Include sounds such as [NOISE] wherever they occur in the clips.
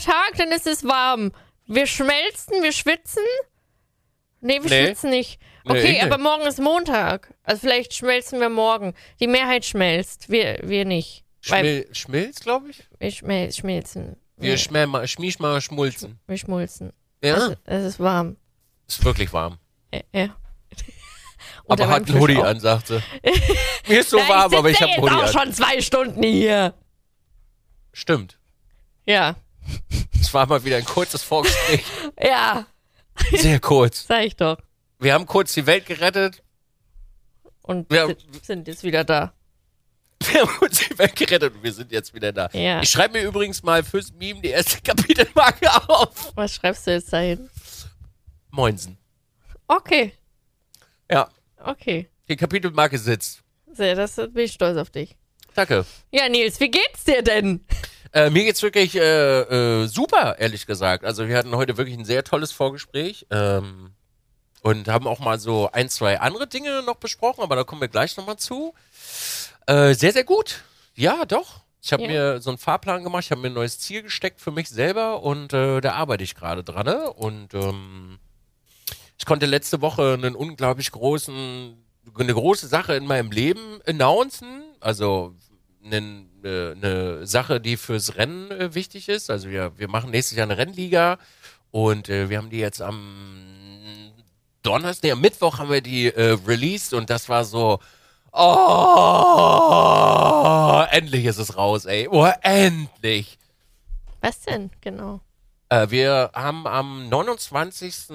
sonniger Tag, denn es ist warm. Wir schmelzen, wir schwitzen. Nee, wir Nee. schwitzen nicht. Nee, Okay, ich aber morgen ist Montag. Also vielleicht schmelzen wir morgen. Die Mehrheit schmelzt, wir, wir nicht. Schmil Schmilz, glaube ich? wir schmel schmelzen. Wir Nee, schmel mal, schmisch mal schmulzen. wir schmulzen. Ja, Es, es ist warm. ist wirklich warm. Ja. Unter [LAUGHS] aber hat einen Hoodie auch. an, sagt sie. [LAUGHS] Mir ist so Na, warm, ich aber ich habe Hoodie auch an. schon zwei Stunden hier. Stimmt. Ja, Es war mal wieder ein kurzes Vorgespräch. [LAUGHS] ja, Sehr kurz. sag ich doch. Wir haben kurz die Welt gerettet. Und si- sind jetzt wieder da. [LAUGHS] Wir haben uns die Welt gerettet und wir sind jetzt wieder da. Ja. Ich schreibe mir übrigens mal fürs Meme die erste Kapitelmarke [LAUGHS] auf. Was schreibst du jetzt dahin? Moinsen. Okay, Ja, okay. die Kapitelmarke sitzt. Sehr, das bin ich stolz auf dich. Danke. Ja, Nils, wie geht's dir denn? Äh, mir geht's wirklich äh, äh, super, ehrlich gesagt. Also wir hatten heute wirklich ein sehr tolles Vorgespräch ähm, und haben auch mal so ein, zwei andere Dinge noch besprochen, aber da kommen wir gleich nochmal zu. Äh, sehr, sehr gut. Ja, doch. Ich habe Ja. mir so einen Fahrplan gemacht, ich habe mir ein neues Ziel gesteckt für mich selber und äh, da arbeite ich gerade dran. Ne? Und ähm, ich konnte letzte Woche einen unglaublich großen, eine große Sache in meinem Leben announcen. Also eine, eine Sache, die fürs Rennen äh, wichtig ist. Also wir, wir machen nächstes Jahr eine Rennliga und äh, wir haben die jetzt am Donnerstag, nee, am Mittwoch haben wir die äh, released und das war so, oh, endlich ist es raus, ey. Oh, endlich. Was denn? Genau. Äh, wir haben am 29.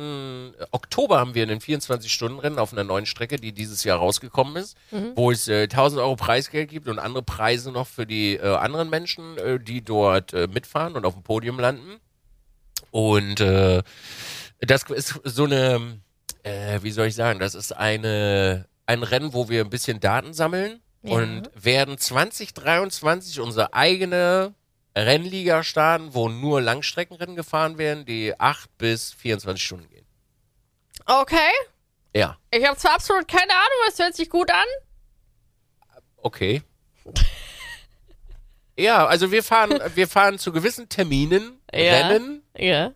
Oktober haben wir einen 24-Stunden-Rennen auf einer neuen Strecke, die dieses Jahr rausgekommen ist, wo es äh, 1000 Euro Preisgeld gibt und andere Preise noch für die äh, anderen Menschen, äh, die dort äh, mitfahren und auf dem Podium landen. Und das ist so eine, äh, wie soll ich sagen, das ist eine, ein Rennen, wo wir ein bisschen Daten sammeln Ja. und werden 2023 unsere eigene Rennliga starten, wo nur Langstreckenrennen gefahren werden, die 8 bis 24 Stunden gehen. Okay. Ja, Ich habe zwar absolut keine Ahnung, aber es hört sich gut an. okay. [LAUGHS] ja, also wir fahren, wir fahren zu gewissen Terminen Ja. Rennen Ja.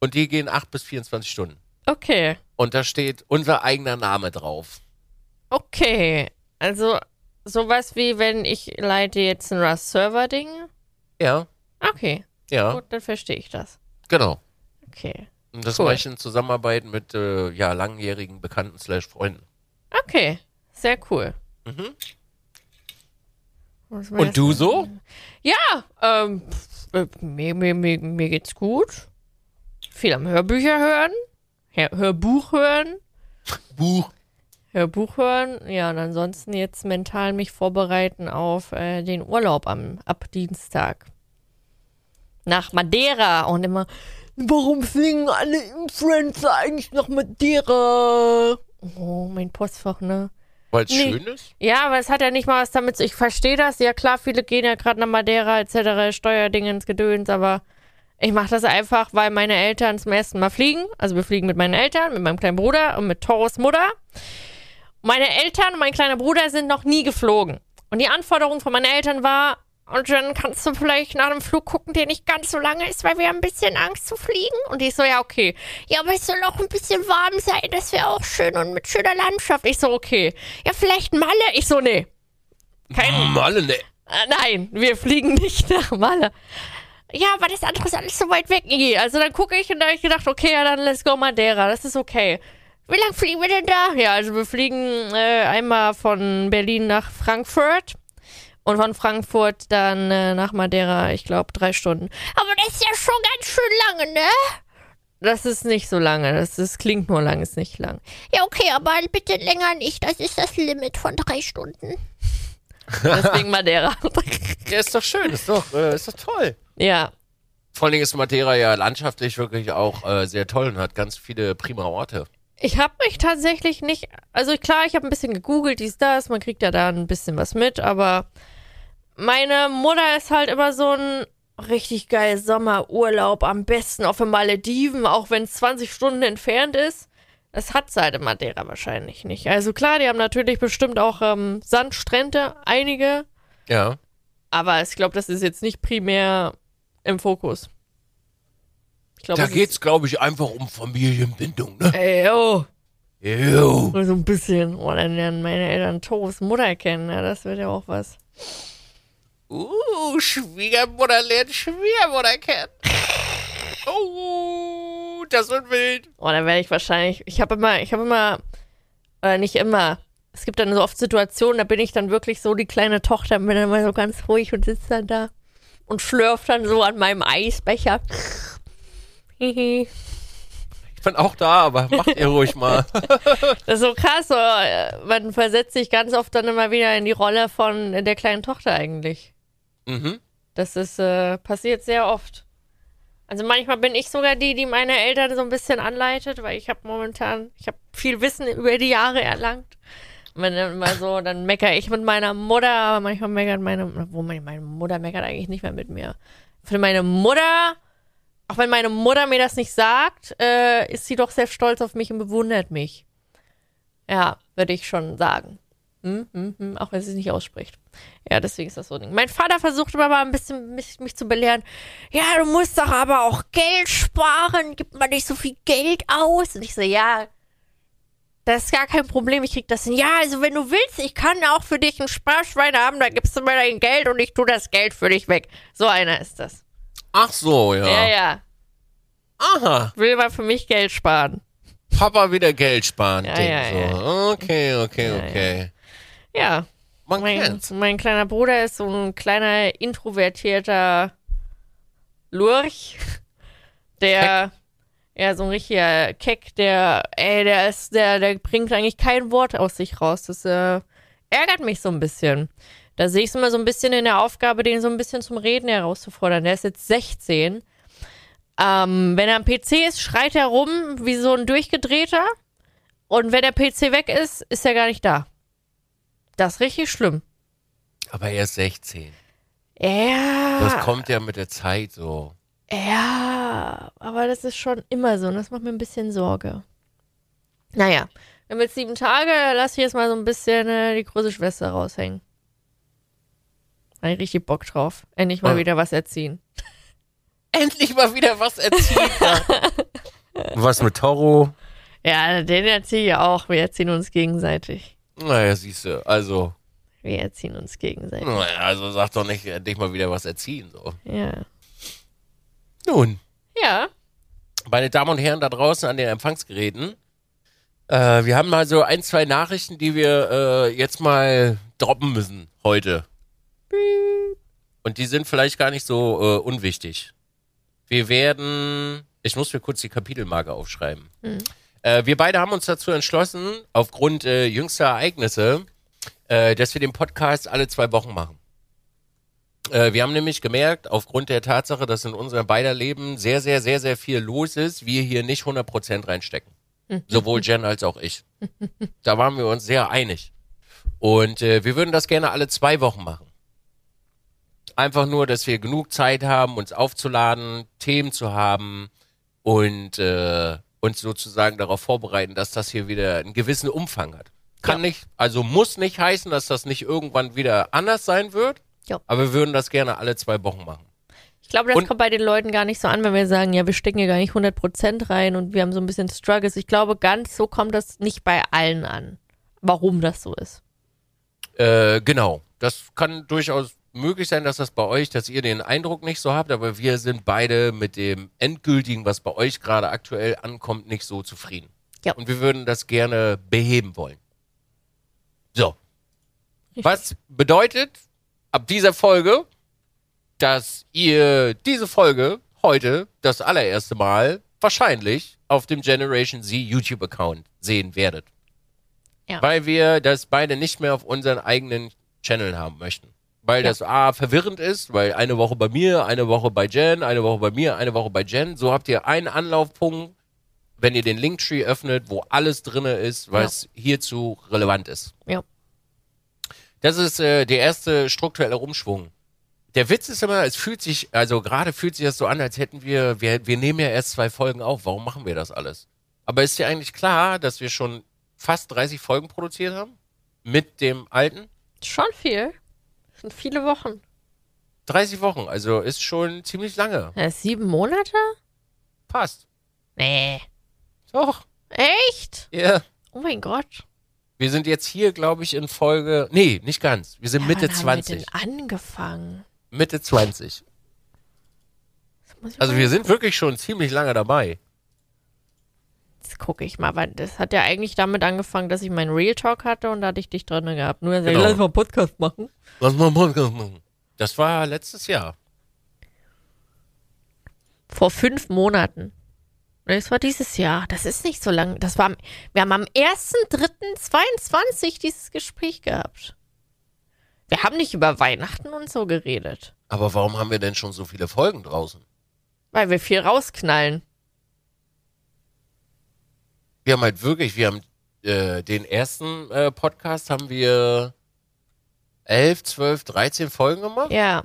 und die gehen 8 bis 24 Stunden. Okay. Und da steht unser eigener Name drauf. Okay. Also, sowas wie, wenn ich leite jetzt ein Rust-Server-Ding. Ja, Okay. ja, Gut, dann verstehe ich das. genau. Okay. Und das Cool. mache ich in Zusammenarbeit mit äh, ja, langjährigen Bekannten slash Freunden. Okay. Sehr cool. Mhm. Und du so? Ja, ähm, äh, mir, mir, mir, mir geht's gut. Viel am Hörbücher hören. Hör, Hörbuch hören. Buch. Hörbuch hören. Ja, und ansonsten jetzt mental mich vorbereiten auf äh, den Urlaub am, ab Dienstag. Nach Madeira. Und immer, warum fliegen alle Influencer eigentlich nach Madeira? Oh, mein Postfach, ne? Weil es Nee. schön ist? Ja, aber es hat ja nicht mal was damit zu. Ich verstehe das. Ja, klar, viele gehen ja gerade nach Madeira etc., Steuerdinge ins Gedöns, aber ich mache das einfach, weil meine Eltern zum ersten Mal fliegen. Also wir fliegen mit meinen Eltern, mit meinem kleinen Bruder und mit Toros Mutter. Meine Eltern und mein kleiner Bruder sind noch nie geflogen. Und die Anforderung von meinen Eltern war, und dann kannst du vielleicht nach einem Flug gucken, der nicht ganz so lange ist, weil wir haben ein bisschen Angst zu fliegen. Und ich so, ja, okay. Ja, aber es soll auch ein bisschen warm sein, das wäre auch schön und mit schöner Landschaft. Ich so, okay. Ja, vielleicht Malle. Ich so, nee. Kein, Malle, ne. äh, nein, wir fliegen [LAUGHS] nicht nach Malle. Ja, aber das andere ist alles so weit weg. Nee, also dann gucke ich und da habe ich gedacht, okay, ja, dann let's go Madeira. Das ist okay. Wie lange fliegen wir denn da? Ja, also wir fliegen äh, einmal von Berlin nach Frankfurt und von Frankfurt dann äh, nach Madeira, ich glaube, drei Stunden. Aber das ist ja schon ganz schön lange, ne? Das ist nicht so lange. Das, das klingt nur lang, ist nicht lang. Ja, okay, aber bitte länger nicht. Das ist das Limit von drei Stunden. Deswegen Madeira. [LAUGHS] Ja, ist doch schön, ist doch, äh, ist doch toll. ja, Vor allen Dingen ist Madeira ja landschaftlich wirklich auch äh, sehr toll und hat ganz viele prima Orte. Ich habe mich tatsächlich nicht, also klar, ich habe ein bisschen gegoogelt, dies, das, man kriegt ja da ein bisschen was mit, aber meine Mutter ist halt immer so ein richtig geil Sommerurlaub, am besten auf den Malediven, auch wenn es 20 Stunden entfernt ist. Das hat sie halt in Madeira wahrscheinlich nicht. Also klar, die haben natürlich bestimmt auch ähm, Sandstrände, einige, Ja. Aber ich glaube, das ist jetzt nicht primär im Fokus. Glaub, Da es geht's, glaube ich, einfach um Familienbindung, ne? Ey, oh, Jo. so ein bisschen. Oh, dann lernen meine Eltern To's Mutter kennen. Ja, das wird ja auch was. Uh, Schwiegermutter lernt Schwiegermutter kennen. [LAUGHS] Oh, das wird wild. Oh, dann werde ich wahrscheinlich. Ich habe immer, ich habe immer, oder nicht immer. Es gibt dann so oft Situationen, da bin ich dann wirklich so die kleine Tochter, bin dann immer so ganz ruhig und sitze dann da und schlürft dann so an meinem Eisbecher. [LAUGHS] Ich bin auch da, aber macht ihr ruhig mal. [LAUGHS] Das ist so krass, äh, man versetzt sich ganz oft dann immer wieder in die Rolle von der kleinen Tochter eigentlich. mhm. Das ist äh, passiert sehr oft. Also manchmal bin ich sogar die, die meine Eltern so ein bisschen anleitet, weil ich habe momentan, ich habe viel Wissen über die Jahre erlangt. Und wenn dann immer so, dann meckere ich mit meiner Mutter, aber manchmal meckert meine, wo meine, meine Mutter meckert eigentlich nicht mehr mit mir. Für meine Mutter, auch wenn meine Mutter mir das nicht sagt, äh, ist sie doch sehr stolz auf mich und bewundert mich. Ja, würde ich schon sagen. Hm, hm, hm, auch wenn sie es nicht ausspricht. Ja, deswegen ist das so ein Ding. Mein Vater versucht immer mal ein bisschen mich, mich zu belehren. Ja, du musst doch aber auch Geld sparen. Gib mal nicht so viel Geld aus. Und ich so, ja, das ist gar kein Problem. Ich krieg das hin. Ja, also wenn du willst, ich kann auch für dich ein Sparschwein haben. Da gibst du mir dein Geld und ich tu das Geld für dich weg. So einer ist das. Ach so, ja. Ja, ja. Aha. Will mal für mich Geld sparen. Papa wieder Geld sparen. Ja, Ding, ja, so. Okay, okay, Ja, okay. Ja, Man Mein, kennt's. mein kleiner Bruder ist so ein kleiner introvertierter Lurch, der ja so ein richtiger Keck, der ey, der ist der der bringt eigentlich kein Wort aus sich raus. Das äh, ärgert mich so ein bisschen. Da sehe ich es immer so ein bisschen in der Aufgabe, den so ein bisschen zum Reden herauszufordern. Der ist jetzt 16. Ähm, wenn er am PC ist, schreit er rum wie so ein durchgedrehter. Und wenn der PC weg ist, ist er gar nicht da. Das ist richtig schlimm. Aber er ist 16. Ja. Das kommt ja mit der Zeit so. Ja, aber das ist schon immer so und das macht mir ein bisschen Sorge. Naja, wir haben jetzt sieben Tage, lass ich jetzt mal so ein bisschen äh, die große Schwester raushängen. Habe ich richtig Bock drauf. Endlich mal Ah. wieder was erziehen. [LAUGHS] Endlich mal wieder was erzählt. [LAUGHS] was mit Toro? Ja, den erziehe ich auch. Wir erziehen uns gegenseitig. Naja, siehst du, also, Wir erziehen uns gegenseitig. naja, also sag doch nicht, endlich mal wieder was erziehen. So. Ja. Nun, Ja. meine Damen und Herren da draußen an den Empfangsgeräten, äh, wir haben mal so ein, zwei Nachrichten, die wir äh, jetzt mal droppen müssen heute. Und die sind vielleicht gar nicht so äh, unwichtig. Wir werden, ich muss mir kurz die Kapitelmarke aufschreiben. Äh, wir beide haben uns dazu entschlossen, aufgrund äh, jüngster Ereignisse, äh, dass wir den Podcast alle zwei Wochen machen. Äh, wir haben nämlich gemerkt, aufgrund der Tatsache, dass in unserem beider Leben sehr, sehr, sehr, sehr viel los ist, wir hier nicht 100% reinstecken. Sowohl Jen als auch ich. [LAUGHS] Da waren wir uns sehr einig. Und äh, wir würden das gerne alle zwei Wochen machen. Einfach nur, dass wir genug Zeit haben, uns aufzuladen, Themen zu haben und äh, uns sozusagen darauf vorbereiten, dass das hier wieder einen gewissen Umfang hat. Kann Ja. nicht, also muss nicht heißen, dass das nicht irgendwann wieder anders sein wird. Ja. Aber wir würden das gerne alle zwei Wochen machen. Ich glaube, das Und- kommt bei den Leuten gar nicht so an, wenn wir sagen, ja, wir stecken hier gar nicht 100% rein und wir haben so ein bisschen Struggles. Ich glaube, ganz so kommt das nicht bei allen an. Warum das so ist. Äh, genau. Das kann durchaus möglich sein, dass das bei euch, dass ihr den Eindruck nicht so habt, aber wir sind beide mit dem endgültigen, was bei euch gerade aktuell ankommt, nicht so zufrieden. Ja. Und wir würden das gerne beheben wollen. So. Richtig. Was bedeutet ab dieser Folge, dass ihr diese Folge heute das allererste Mal wahrscheinlich auf dem Generation Z YouTube-Account sehen werdet. Ja. Weil wir das beide nicht mehr auf unseren eigenen Channel haben möchten. Weil Ja. das A verwirrend ist, weil eine Woche bei mir, eine Woche bei Jen, eine Woche bei mir, eine Woche bei Jen. So habt ihr einen Anlaufpunkt, wenn ihr den Linktree öffnet, wo alles drinne ist, was hierzu relevant ist. Ja. Das ist äh, der erste strukturelle Umschwung. Der Witz ist immer, es fühlt sich, also gerade fühlt sich das so an, als hätten wir, wir, wir nehmen ja erst zwei Folgen auf. Warum machen wir das alles? Aber ist dir eigentlich klar, dass wir schon fast 30 Folgen produziert haben? Mit dem alten? Schon viel. Das sind viele Wochen. 30 Wochen, also ist schon ziemlich lange. Ja, sieben Monate? Passt. Nee. Doch. Echt? Ja. Oh mein Gott. Wir sind jetzt hier, glaube ich, in Folge. Nee, nicht ganz. Wir sind Ja, Mitte wann haben wir 20. denn angefangen? Mitte 20. Das muss ich Also wir sind wirklich schon ziemlich lange dabei. Jetzt gucke ich mal, weil das hat ja eigentlich damit angefangen, dass ich meinen Real Talk hatte und da hatte ich dich drin gehabt. Nur, Genau. lass mal einen Podcast machen. Lass mal einen Podcast machen. Das war letztes Jahr. Vor fünf Monaten. Das war dieses Jahr. Das ist nicht so lang. Das war, wir haben am 1.3.22 dieses Gespräch gehabt. Wir haben nicht über Weihnachten und so geredet. Aber warum haben wir denn schon so viele Folgen draußen? Weil wir viel rausknallen. Wir haben halt wirklich, wir haben äh, den ersten äh, Podcast haben wir 11, 12, 13 Folgen gemacht. Ja.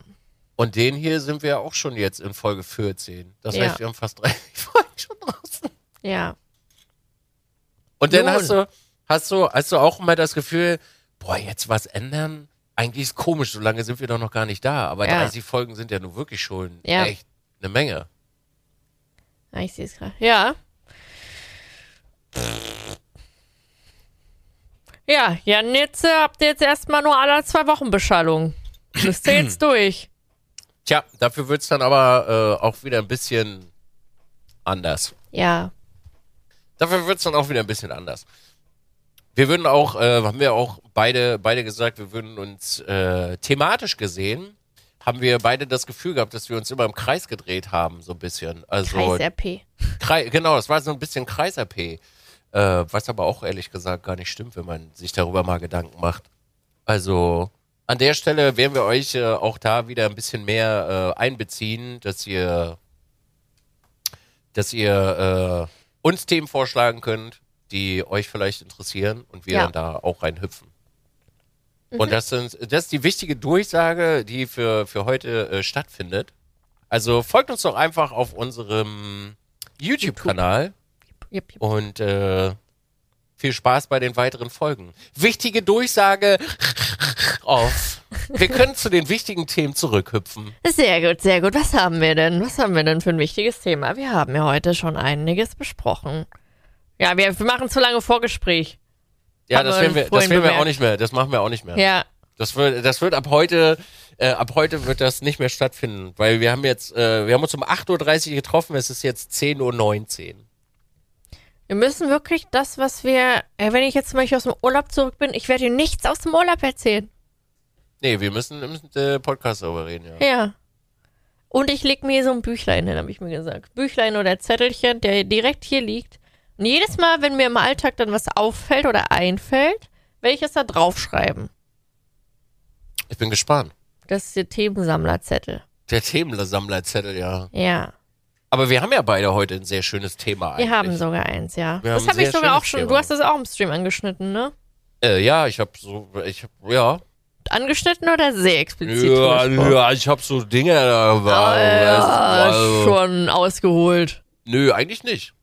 Und den hier sind wir auch schon jetzt in Folge 14. Das Ja. heißt, wir haben fast 30 [LAUGHS] Folgen schon draußen. Ja. Und dann Nun. hast du, hast du, hast du auch immer das Gefühl, boah, jetzt was ändern? Eigentlich ist komisch, so lange sind wir doch noch gar nicht da. Aber Ja. 30 Folgen sind ja nun wirklich schon Ja. echt eine Menge. Ah, ich sehe es gerade. Ja. Ja, Jan, jetzt äh, habt ihr jetzt erstmal nur alle zwei Wochen Beschallung. Müsst ihr jetzt [CLEARS THROAT] durch. Tja, dafür wird's dann aber äh, auch wieder ein bisschen anders. Ja. Dafür wird's dann auch wieder ein bisschen anders. Wir würden auch, äh, haben wir auch beide, beide gesagt, wir würden uns äh, thematisch gesehen, haben wir beide das Gefühl gehabt, dass wir uns immer im Kreis gedreht haben, so ein bisschen. Also Kreis-RP. Krei genau, das war so ein bisschen Kreis-AP. Äh, was aber auch ehrlich gesagt gar nicht stimmt, wenn man sich darüber mal Gedanken macht. Also an der Stelle werden wir euch äh, auch da wieder ein bisschen mehr äh, einbeziehen, dass ihr, dass ihr äh, uns Themen vorschlagen könnt, die euch vielleicht interessieren und wir Ja. dann da auch reinhüpfen. Und das, sind, das ist die wichtige Durchsage, die für, für heute äh, stattfindet. Also folgt uns doch einfach auf unserem YouTube-Kanal Jupp, jupp. und äh, viel Spaß bei den weiteren Folgen. Wichtige Durchsage [LAUGHS] auf. Wir können zu den wichtigen Themen zurückhüpfen. Sehr gut, sehr gut. Was haben wir denn? Was haben wir denn für ein wichtiges Thema? Wir haben ja heute schon einiges besprochen. Ja, wir, machen zu lange Vorgespräch. Ja, das werden wir, das werden wir auch nicht mehr. Das machen wir auch nicht mehr. Ja. Das wird, das wird ab heute, äh, ab heute wird das nicht mehr stattfinden, weil wir haben jetzt, äh, wir haben uns um 8.30 Uhr getroffen, es ist jetzt 10.19 Uhr. Wir müssen wirklich das, was wir. Äh, wenn ich jetzt zum Beispiel aus dem Urlaub zurück bin, ich werde dir nichts aus dem Urlaub erzählen. Nee, wir müssen im äh, Podcast darüber reden, ja. Ja. Und ich leg mir so ein Büchlein hin, habe ich mir gesagt. Büchlein oder Zettelchen, der direkt hier liegt. Und jedes Mal, wenn mir im Alltag dann was auffällt oder einfällt, werde ich es da draufschreiben. Ich bin gespannt. Das ist der Themensammlerzettel. Der Themensammlerzettel, ja. Ja. Aber wir haben ja beide heute ein sehr schönes Thema eigentlich. Wir haben sogar eins, ja. Wir das habe ich sogar auch schon. Thema. Du hast das auch im Stream angeschnitten, ne? Äh, ja, ich habe so, ich hab, ja. Angeschnitten oder sehr explizit? Ja, ja, ich habe so Dinge. Äh, war, Ah, also, schon ausgeholt. Nö, eigentlich nicht.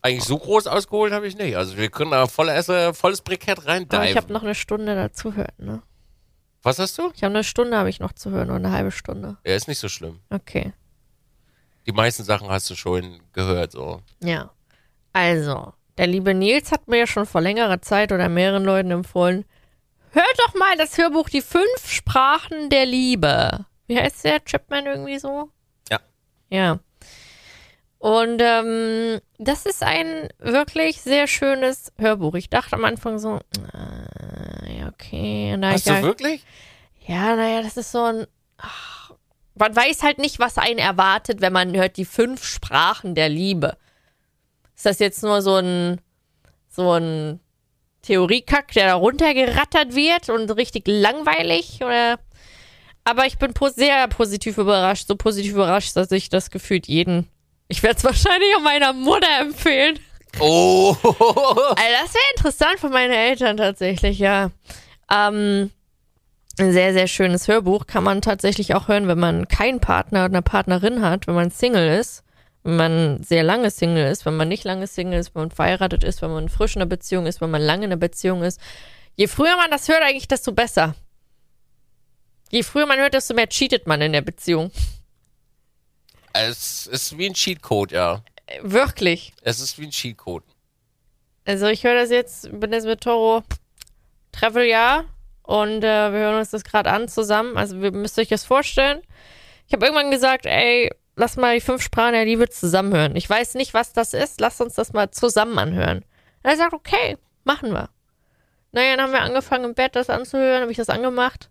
Eigentlich so groß ausgeholt habe ich nicht. Also wir können da voll, äh, volles Brikett rein Aber ich habe noch eine Stunde dazu hören, ne? Was hast du? Ich habe eine Stunde habe ich noch zu hören oder eine halbe Stunde. Ja, ist nicht so schlimm. Okay. Die meisten Sachen hast du schon gehört, so. Ja. Also, der liebe Nils hat mir ja schon vor längerer Zeit oder mehreren Leuten empfohlen, hört doch mal das Hörbuch Die fünf Sprachen der Liebe. Wie heißt der? Chapman irgendwie so? Ja. Ja. Und ähm, das ist ein wirklich sehr schönes Hörbuch. Ich dachte am Anfang so, äh, ja, okay. Und da Hast ich du ja, wirklich? ja, naja, das ist so ein. Ach, man weiß halt nicht, was einen erwartet, wenn man hört die fünf Sprachen der Liebe. Ist das jetzt nur so ein so ein Theoriekack, der da runtergerattert wird und richtig langweilig oder? Aber ich bin sehr positiv überrascht, so positiv überrascht, dass ich das gefühlt jeden. Ich werde es wahrscheinlich auch meiner Mutter empfehlen. Oh. Also das wäre interessant für meine Eltern tatsächlich, ja. Ähm, ein sehr, sehr schönes Hörbuch. Kann man tatsächlich auch hören, wenn man keinen Partner oder eine Partnerin hat, wenn man Single ist, wenn man sehr lange Single ist, wenn man nicht lange Single ist, wenn man verheiratet ist, wenn man frisch in einer Beziehung ist, wenn man lange in einer Beziehung ist. Je früher man das hört, eigentlich, desto besser. Je früher man hört, desto mehr cheatet man in der Beziehung. Es ist wie ein Cheatcode, ja. Wirklich. Es ist wie ein Cheatcode. Also ich höre das jetzt, bin jetzt mit Toro Travel-Jahr und äh, wir hören uns das gerade an zusammen. Also wir müsst euch das vorstellen. Ich habe irgendwann gesagt, ey, lass mal die fünf Sprachen der Liebe zusammenhören. Ich weiß nicht, was das ist, lass uns das mal zusammen anhören. Und er sagt, okay, machen wir. Naja, dann haben wir angefangen im Bett das anzuhören, habe ich das angemacht.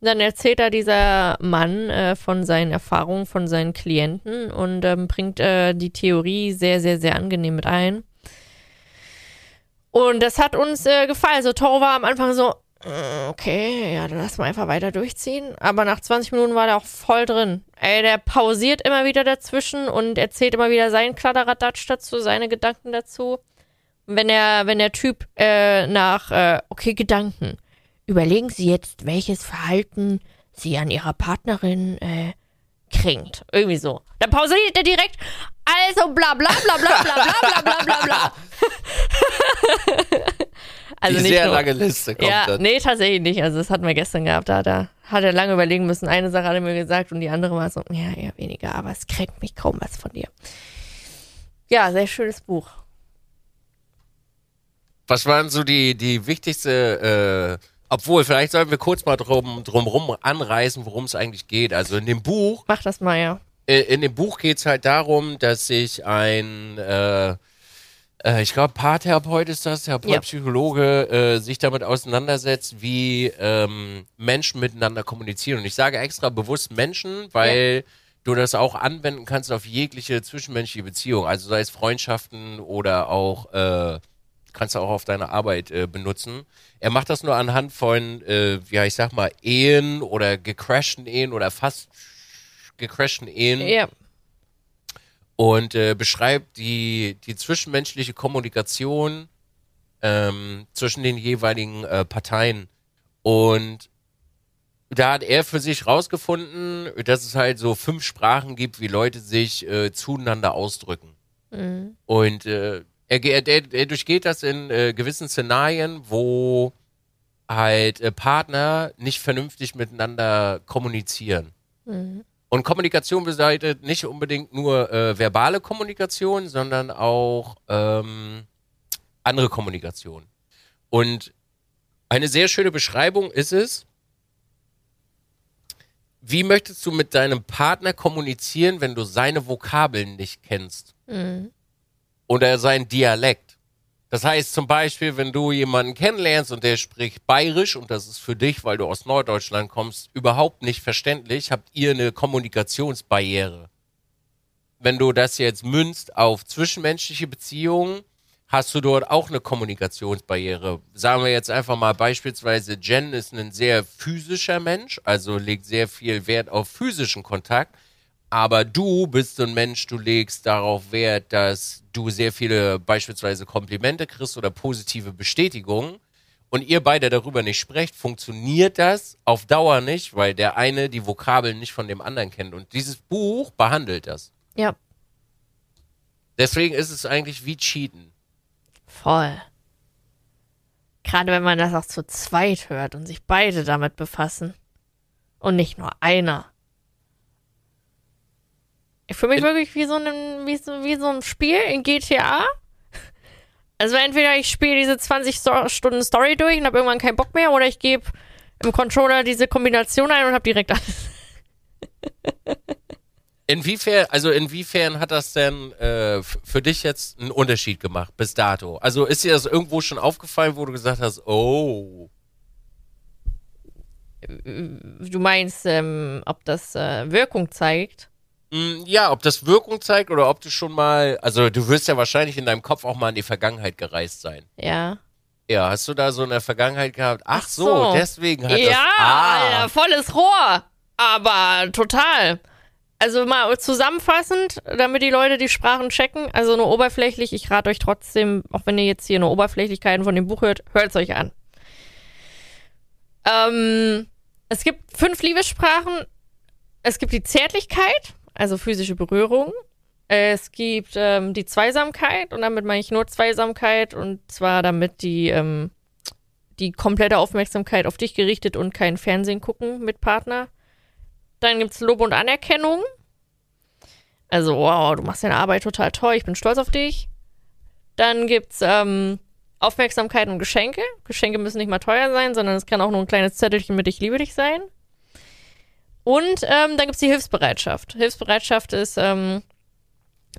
Dann erzählt da dieser Mann äh, von seinen Erfahrungen, von seinen Klienten und ähm, bringt äh, die Theorie sehr, sehr, sehr angenehm mit ein. Und das hat uns äh, gefallen. So, Toro war am Anfang so, okay, ja, dann lass mal einfach weiter durchziehen. Aber nach 20 Minuten war der auch voll drin. Ey, der pausiert immer wieder dazwischen und erzählt immer wieder seinen Kladderadatsch dazu, seine Gedanken dazu. Und wenn der, wenn der Typ äh, nach, äh, okay, Gedanken, überlegen Sie jetzt, welches Verhalten Sie an Ihrer Partnerin äh, kränkt. Irgendwie so. Dann pausiert er direkt, also bla bla bla bla bla bla bla bla bla bla. [LAUGHS] [LAUGHS] also die nicht sehr nur, lange Liste kommt ja, dann. nee, tatsächlich nicht. Also das hatten wir gestern gehabt. Da, da hat er lange überlegen müssen. Eine Sache hat er mir gesagt und die andere war so, ja, eher weniger, aber es kränkt mich kaum was von dir. Ja, sehr schönes Buch. Was waren so die, die wichtigste, äh, obwohl, vielleicht sollten wir kurz mal drum, drumrum anreißen, worum es eigentlich geht. Also in dem Buch, Mach das mal, ja. äh, in dem Buch geht es halt darum, dass sich ein, äh, äh, ich glaube, Paartherapeut ist das, Therapeut, Ja. Psychologe, äh, sich damit auseinandersetzt, wie ähm, Menschen miteinander kommunizieren. Und ich sage extra bewusst Menschen, weil du das auch anwenden kannst auf jegliche zwischenmenschliche Beziehung. Also sei es Freundschaften oder auch, äh, kannst du auch auf deine Arbeit äh, benutzen. Er macht das nur anhand von, äh, ja, ich sag mal, Ehen oder gecrashten Ehen oder fast gecrashten Ehen Ja, und äh, beschreibt die, die zwischenmenschliche Kommunikation ähm, zwischen den jeweiligen äh, Parteien. Und da hat er für sich rausgefunden, dass es halt so fünf Sprachen gibt, wie Leute sich äh, zueinander ausdrücken. mhm. Und äh, er, er, er durchgeht das in äh, gewissen Szenarien, wo halt äh, Partner nicht vernünftig miteinander kommunizieren. Mhm. Und Kommunikation bedeutet nicht unbedingt nur äh, verbale Kommunikation, sondern auch ähm, andere Kommunikation. Und eine sehr schöne Beschreibung ist es, wie möchtest du mit deinem Partner kommunizieren, wenn du seine Vokabeln nicht kennst? Mhm. oder sein Dialekt. Das heißt zum Beispiel, wenn du jemanden kennenlernst und der spricht bayerisch und das ist für dich, weil du aus Norddeutschland kommst, überhaupt nicht verständlich, habt ihr eine Kommunikationsbarriere. Wenn du das jetzt münzt auf zwischenmenschliche Beziehungen, hast du dort auch eine Kommunikationsbarriere. Sagen wir jetzt einfach mal beispielsweise, Jen ist ein sehr physischer Mensch, also legt sehr viel Wert auf physischen Kontakt. Aber du bist so ein Mensch, du legst darauf Wert, dass du sehr viele beispielsweise Komplimente kriegst oder positive Bestätigungen und ihr beide darüber nicht sprecht, funktioniert das auf Dauer nicht, weil der eine die Vokabeln nicht von dem anderen kennt. Und dieses Buch behandelt das. Ja, Deswegen ist es eigentlich wie Cheaten. voll. Gerade wenn man das auch zu zweit hört und sich beide damit befassen. Und nicht nur einer. Ich fühle mich In- wirklich wie so, ein, wie, so, wie so ein Spiel in GTA. Also entweder ich spiele diese 20 Sto Stunden Story durch und habe irgendwann keinen Bock mehr oder ich gebe im Controller diese Kombination ein und habe direkt alles. Inwiefern, also inwiefern hat das denn äh, für dich jetzt einen Unterschied gemacht bis dato? Also ist dir das irgendwo schon aufgefallen, wo du gesagt hast, oh, Du meinst, ähm, ob das äh, Wirkung zeigt? Mm, Ja, ob das Wirkung zeigt oder ob du schon mal, also du wirst ja wahrscheinlich in deinem Kopf auch mal in die Vergangenheit gereist sein. Ja. Ja, hast du da so eine Vergangenheit gehabt? Ach, Ach so, so. deswegen hat das. Ja, Ah, Alter, volles Rohr. Aber total. Also mal zusammenfassend, damit die Leute die Sprachen checken. Also nur oberflächlich. Ich rate euch trotzdem, auch wenn ihr jetzt hier nur Oberflächlichkeiten von dem Buch hört, hört es euch an. Ähm, es gibt fünf Liebessprachen. Es gibt die Zärtlichkeit, also physische Berührung. Es gibt ähm, die Zweisamkeit und damit meine ich nur Zweisamkeit und zwar damit die, ähm, die komplette Aufmerksamkeit auf dich gerichtet und kein Fernsehen gucken mit Partner. Dann gibt's Lob und Anerkennung. Also, wow, du machst deine Arbeit total toll, ich bin stolz auf dich. Dann gibt's ähm, Aufmerksamkeit und Geschenke. Geschenke müssen nicht mal teuer sein, sondern es kann auch nur ein kleines Zettelchen mit Ich liebe dich sein. Und ähm, dann gibt's die Hilfsbereitschaft. Hilfsbereitschaft ist, ähm,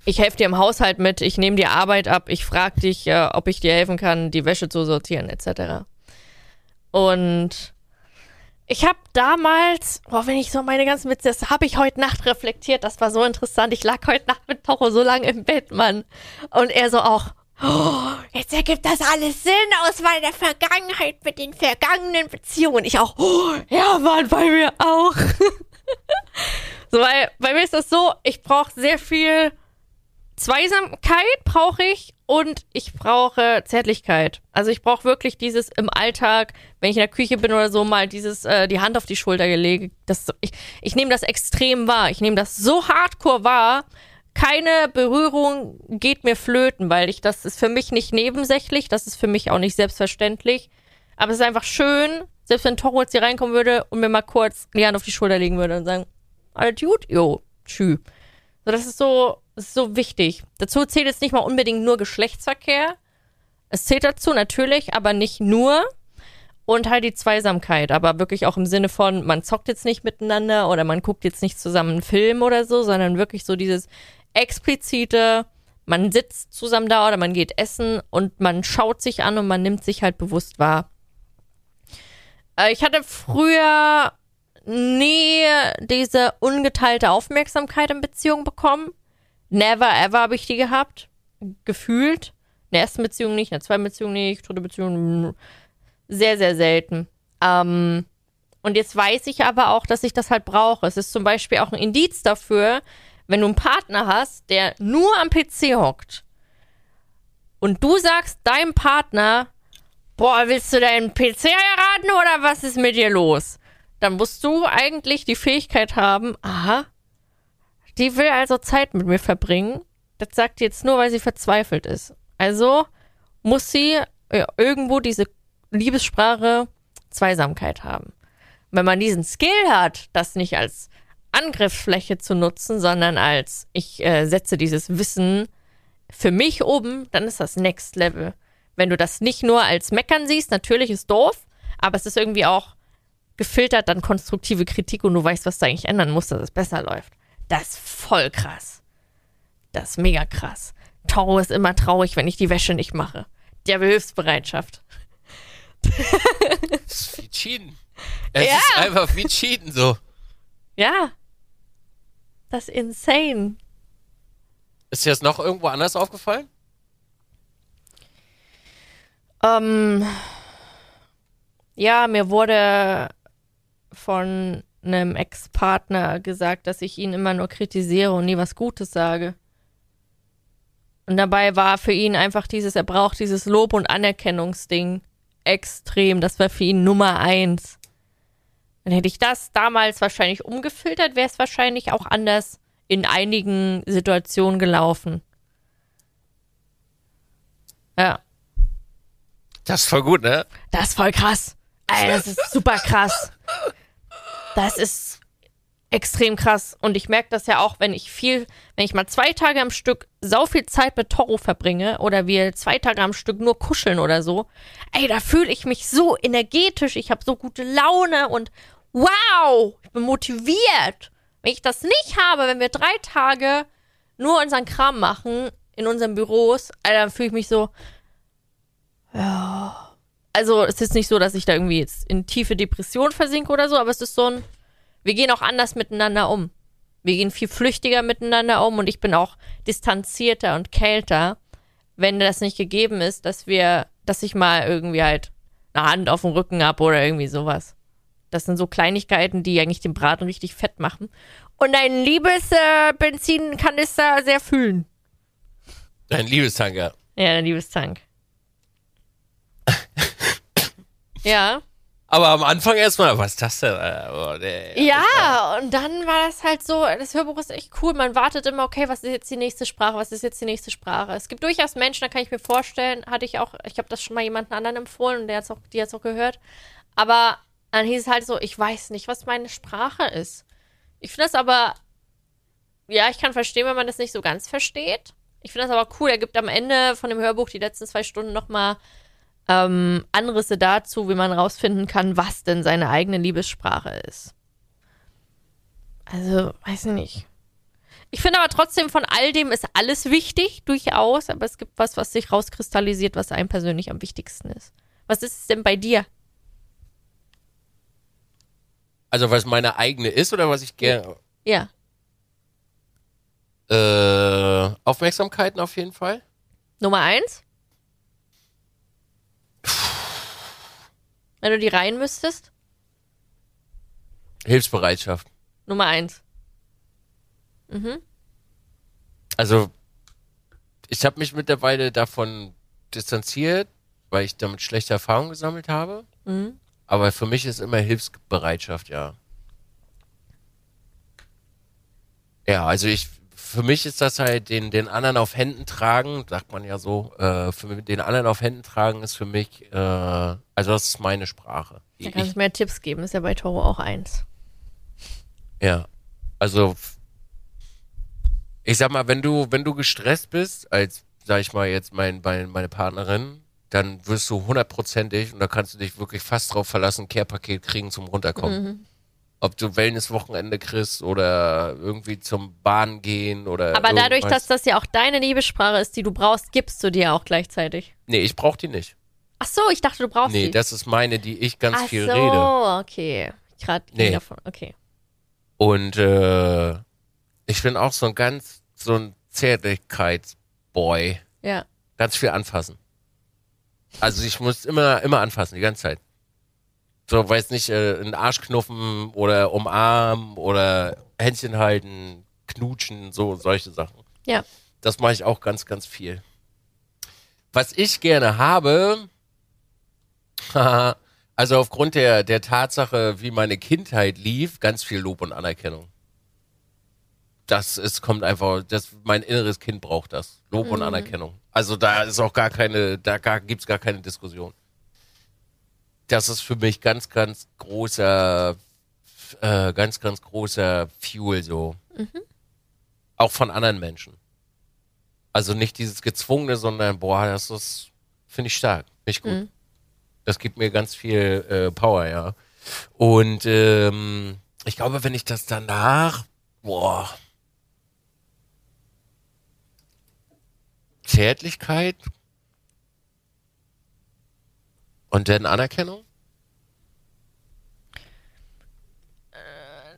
ich helfe dir im Haushalt mit, ich nehme dir Arbeit ab, ich frage dich, äh, ob ich dir helfen kann, die Wäsche zu sortieren, etc. Und ich habe damals, boah, wenn ich so meine ganzen Witze, das habe ich heute Nacht reflektiert, das war so interessant. Ich lag heute Nacht mit Toro so lange im Bett, Mann. Und er so auch, oh, jetzt ergibt das alles Sinn aus meiner Vergangenheit mit den vergangenen Beziehungen. Ich auch, oh, ja, Mann, bei mir auch. [LAUGHS] so, weil bei mir ist das so, ich brauche sehr viel Zweisamkeit brauche ich und ich brauche Zärtlichkeit. Also ich brauche wirklich dieses im Alltag, wenn ich in der Küche bin oder so, mal dieses äh, die Hand auf die Schulter gelegt. Das, ich ich nehme das extrem wahr. Ich nehme das so hardcore wahr. Keine Berührung geht mir flöten, weil ich das ist für mich nicht nebensächlich, das ist für mich auch nicht selbstverständlich. Aber es ist einfach schön, selbst wenn Toro jetzt hier reinkommen würde und mir mal kurz die Hand auf die Schulter legen würde und sagen, alles gut? Jo, tschü. So, das ist so, das ist so wichtig. Dazu zählt jetzt nicht mal unbedingt nur Geschlechtsverkehr. Es zählt dazu natürlich, aber nicht nur. Und halt die Zweisamkeit, aber wirklich auch im Sinne von, man zockt jetzt nicht miteinander oder man guckt jetzt nicht zusammen einen Film oder so, sondern wirklich so dieses explizite, man sitzt zusammen da oder man geht essen und man schaut sich an und man nimmt sich halt bewusst wahr. Äh, ich hatte früher nie diese ungeteilte Aufmerksamkeit in Beziehung bekommen. Never ever habe ich die gehabt. Gefühlt. In der ersten Beziehung nicht, in der zweiten Beziehung nicht, dritte Beziehung sehr, sehr selten. Ähm, und jetzt weiß ich aber auch, dass ich das halt brauche. Es ist zum Beispiel auch ein Indiz dafür, wenn du einen Partner hast, der nur am PC hockt und du sagst deinem Partner, boah, willst du deinen PC heiraten oder was ist mit dir los? Dann musst du eigentlich die Fähigkeit haben, aha, die will also Zeit mit mir verbringen. Das sagt die jetzt nur, weil sie verzweifelt ist. Also muss sie ja, irgendwo diese Liebessprache Zweisamkeit haben. Wenn man diesen Skill hat, das nicht als Angriffsfläche zu nutzen, sondern als ich äh, setze dieses Wissen für mich oben, dann ist das Next Level. Wenn du das nicht nur als Meckern siehst, natürlich ist doof, aber es ist irgendwie auch gefiltert dann konstruktive Kritik und du weißt, was du eigentlich ändern musst, dass es besser läuft. Das ist voll krass. Das ist mega krass. Toro ist immer traurig, wenn ich die Wäsche nicht mache. Der will Hilfsbereitschaft. das ist wie Cheaten. Es ja. ist einfach wie Cheaten so. Ja. Das ist insane. Ist dir das noch irgendwo anders aufgefallen? Ähm, ja, mir wurde von einem Ex-Partner gesagt, dass ich ihn immer nur kritisiere und nie was Gutes sage. Und dabei war für ihn einfach dieses, er braucht dieses Lob- und Anerkennungsding extrem. Das war für ihn Nummer eins. Dann hätte ich das damals wahrscheinlich umgefiltert, wäre es wahrscheinlich auch anders in einigen Situationen gelaufen. Ja. Das ist voll gut, ne? Das ist voll krass. Ey, das ist super krass. Das ist extrem krass. Und ich merke das ja auch, wenn ich viel, wenn ich mal zwei Tage am Stück sau viel Zeit mit Toro verbringe oder wir zwei Tage am Stück nur kuscheln oder so, ey, da fühle ich mich so energetisch, ich habe so gute Laune und wow, ich bin motiviert. Wenn ich das nicht habe, wenn wir drei Tage nur unseren Kram machen in unseren Büros, dann fühle ich mich so, ja. Also es ist nicht so, dass ich da irgendwie jetzt in tiefe Depression versinke oder so, aber es ist so ein, wir gehen auch anders miteinander um. Wir gehen viel flüchtiger miteinander um und ich bin auch distanzierter und kälter, wenn das nicht gegeben ist, dass wir, dass ich mal irgendwie halt eine Hand auf dem Rücken habe oder irgendwie sowas. Das sind so Kleinigkeiten, die eigentlich den Braten richtig fett machen. Und dein Liebesbenzinkanister äh, sehr fühlen. Dein Liebestank, ja. Ja, dein Liebestank. ja. Aber am Anfang erstmal, was ist das denn? Oh, nee. Ja, und dann war das halt so, das Hörbuch ist echt cool. Man wartet immer, okay, was ist jetzt die nächste Sprache? Was ist jetzt die nächste Sprache? Es gibt durchaus Menschen, da kann ich mir vorstellen, hatte ich auch, ich habe das schon mal jemanden anderen empfohlen und der hat's auch, die hat es auch gehört. Aber dann hieß es halt so, ich weiß nicht, was meine Sprache ist. Ich finde das aber, ja, ich kann verstehen, wenn man das nicht so ganz versteht. Ich finde das aber cool. Er gibt am Ende von dem Hörbuch die letzten zwei Stunden nochmal ähm, Anrisse dazu, wie man rausfinden kann, was denn seine eigene Liebessprache ist. Also, weiß ich nicht. Ich finde aber trotzdem, von all dem ist alles wichtig, durchaus, aber es gibt was, was sich rauskristallisiert, was einem persönlich am wichtigsten ist. Was ist es denn bei dir? Also was meine eigene ist oder was ich gerne. Ja. Äh, Aufmerksamkeiten auf jeden Fall. Nummer eins? Wenn du die rein müsstest? Hilfsbereitschaft. Nummer eins. Also ich habe mich mittlerweile davon distanziert, weil ich damit schlechte Erfahrungen gesammelt habe. Mhm. Aber für mich ist immer Hilfsbereitschaft, ja. Ja, also ich, für mich ist das halt den, den anderen auf Händen tragen, sagt man ja so, äh, für mich, den anderen auf Händen tragen ist für mich, äh, also das ist meine Sprache. Da Ich, kannst du mir Tipps geben, ist ja bei Toro auch eins. ja, also ich sag mal, wenn du, wenn du gestresst bist, als, sag ich mal, jetzt mein, mein, meine Partnerin, dann wirst du hundertprozentig, und da kannst du dich wirklich fast drauf verlassen, Care-Paket kriegen zum Runterkommen. Ob du Wellness-Wochenende kriegst oder irgendwie zum Bahn gehen oder. Aber dadurch, dass das ja auch deine Liebessprache ist, die du brauchst, gibst du dir auch gleichzeitig. Nee, ich brauch die nicht. Ach so, ich dachte, du brauchst Nee, die. das ist meine, die ich ganz Ach viel so, rede. okay. Gerade Nee. davon. Okay. Und äh, ich bin auch so ein ganz, so ein Zärtlichkeitsboy. Ja. Ganz viel anfassen. Also ich muss immer, immer anfassen, die ganze Zeit. So, weiß nicht, äh, einen Arsch knuffen oder umarmen oder Händchen halten, knutschen, so solche Sachen. Ja. Das mache ich auch ganz, ganz viel. Was ich gerne habe, [LAUGHS] also aufgrund der, der Tatsache, wie meine Kindheit lief, ganz viel Lob und Anerkennung. Das ist, kommt einfach, das, mein inneres Kind braucht das. Lob und Anerkennung. Also da ist auch gar keine, da gar, gibt's gar keine Diskussion. Das ist für mich ganz, ganz großer, äh, ganz, ganz großer Fuel so. Auch von anderen Menschen. Also nicht dieses Gezwungene, sondern boah, das ist, finde ich stark, finde ich gut. Das gibt mir ganz viel äh, Power, ja. Und ähm, ich glaube, wenn ich das danach, boah, Zärtlichkeit und dann Anerkennung?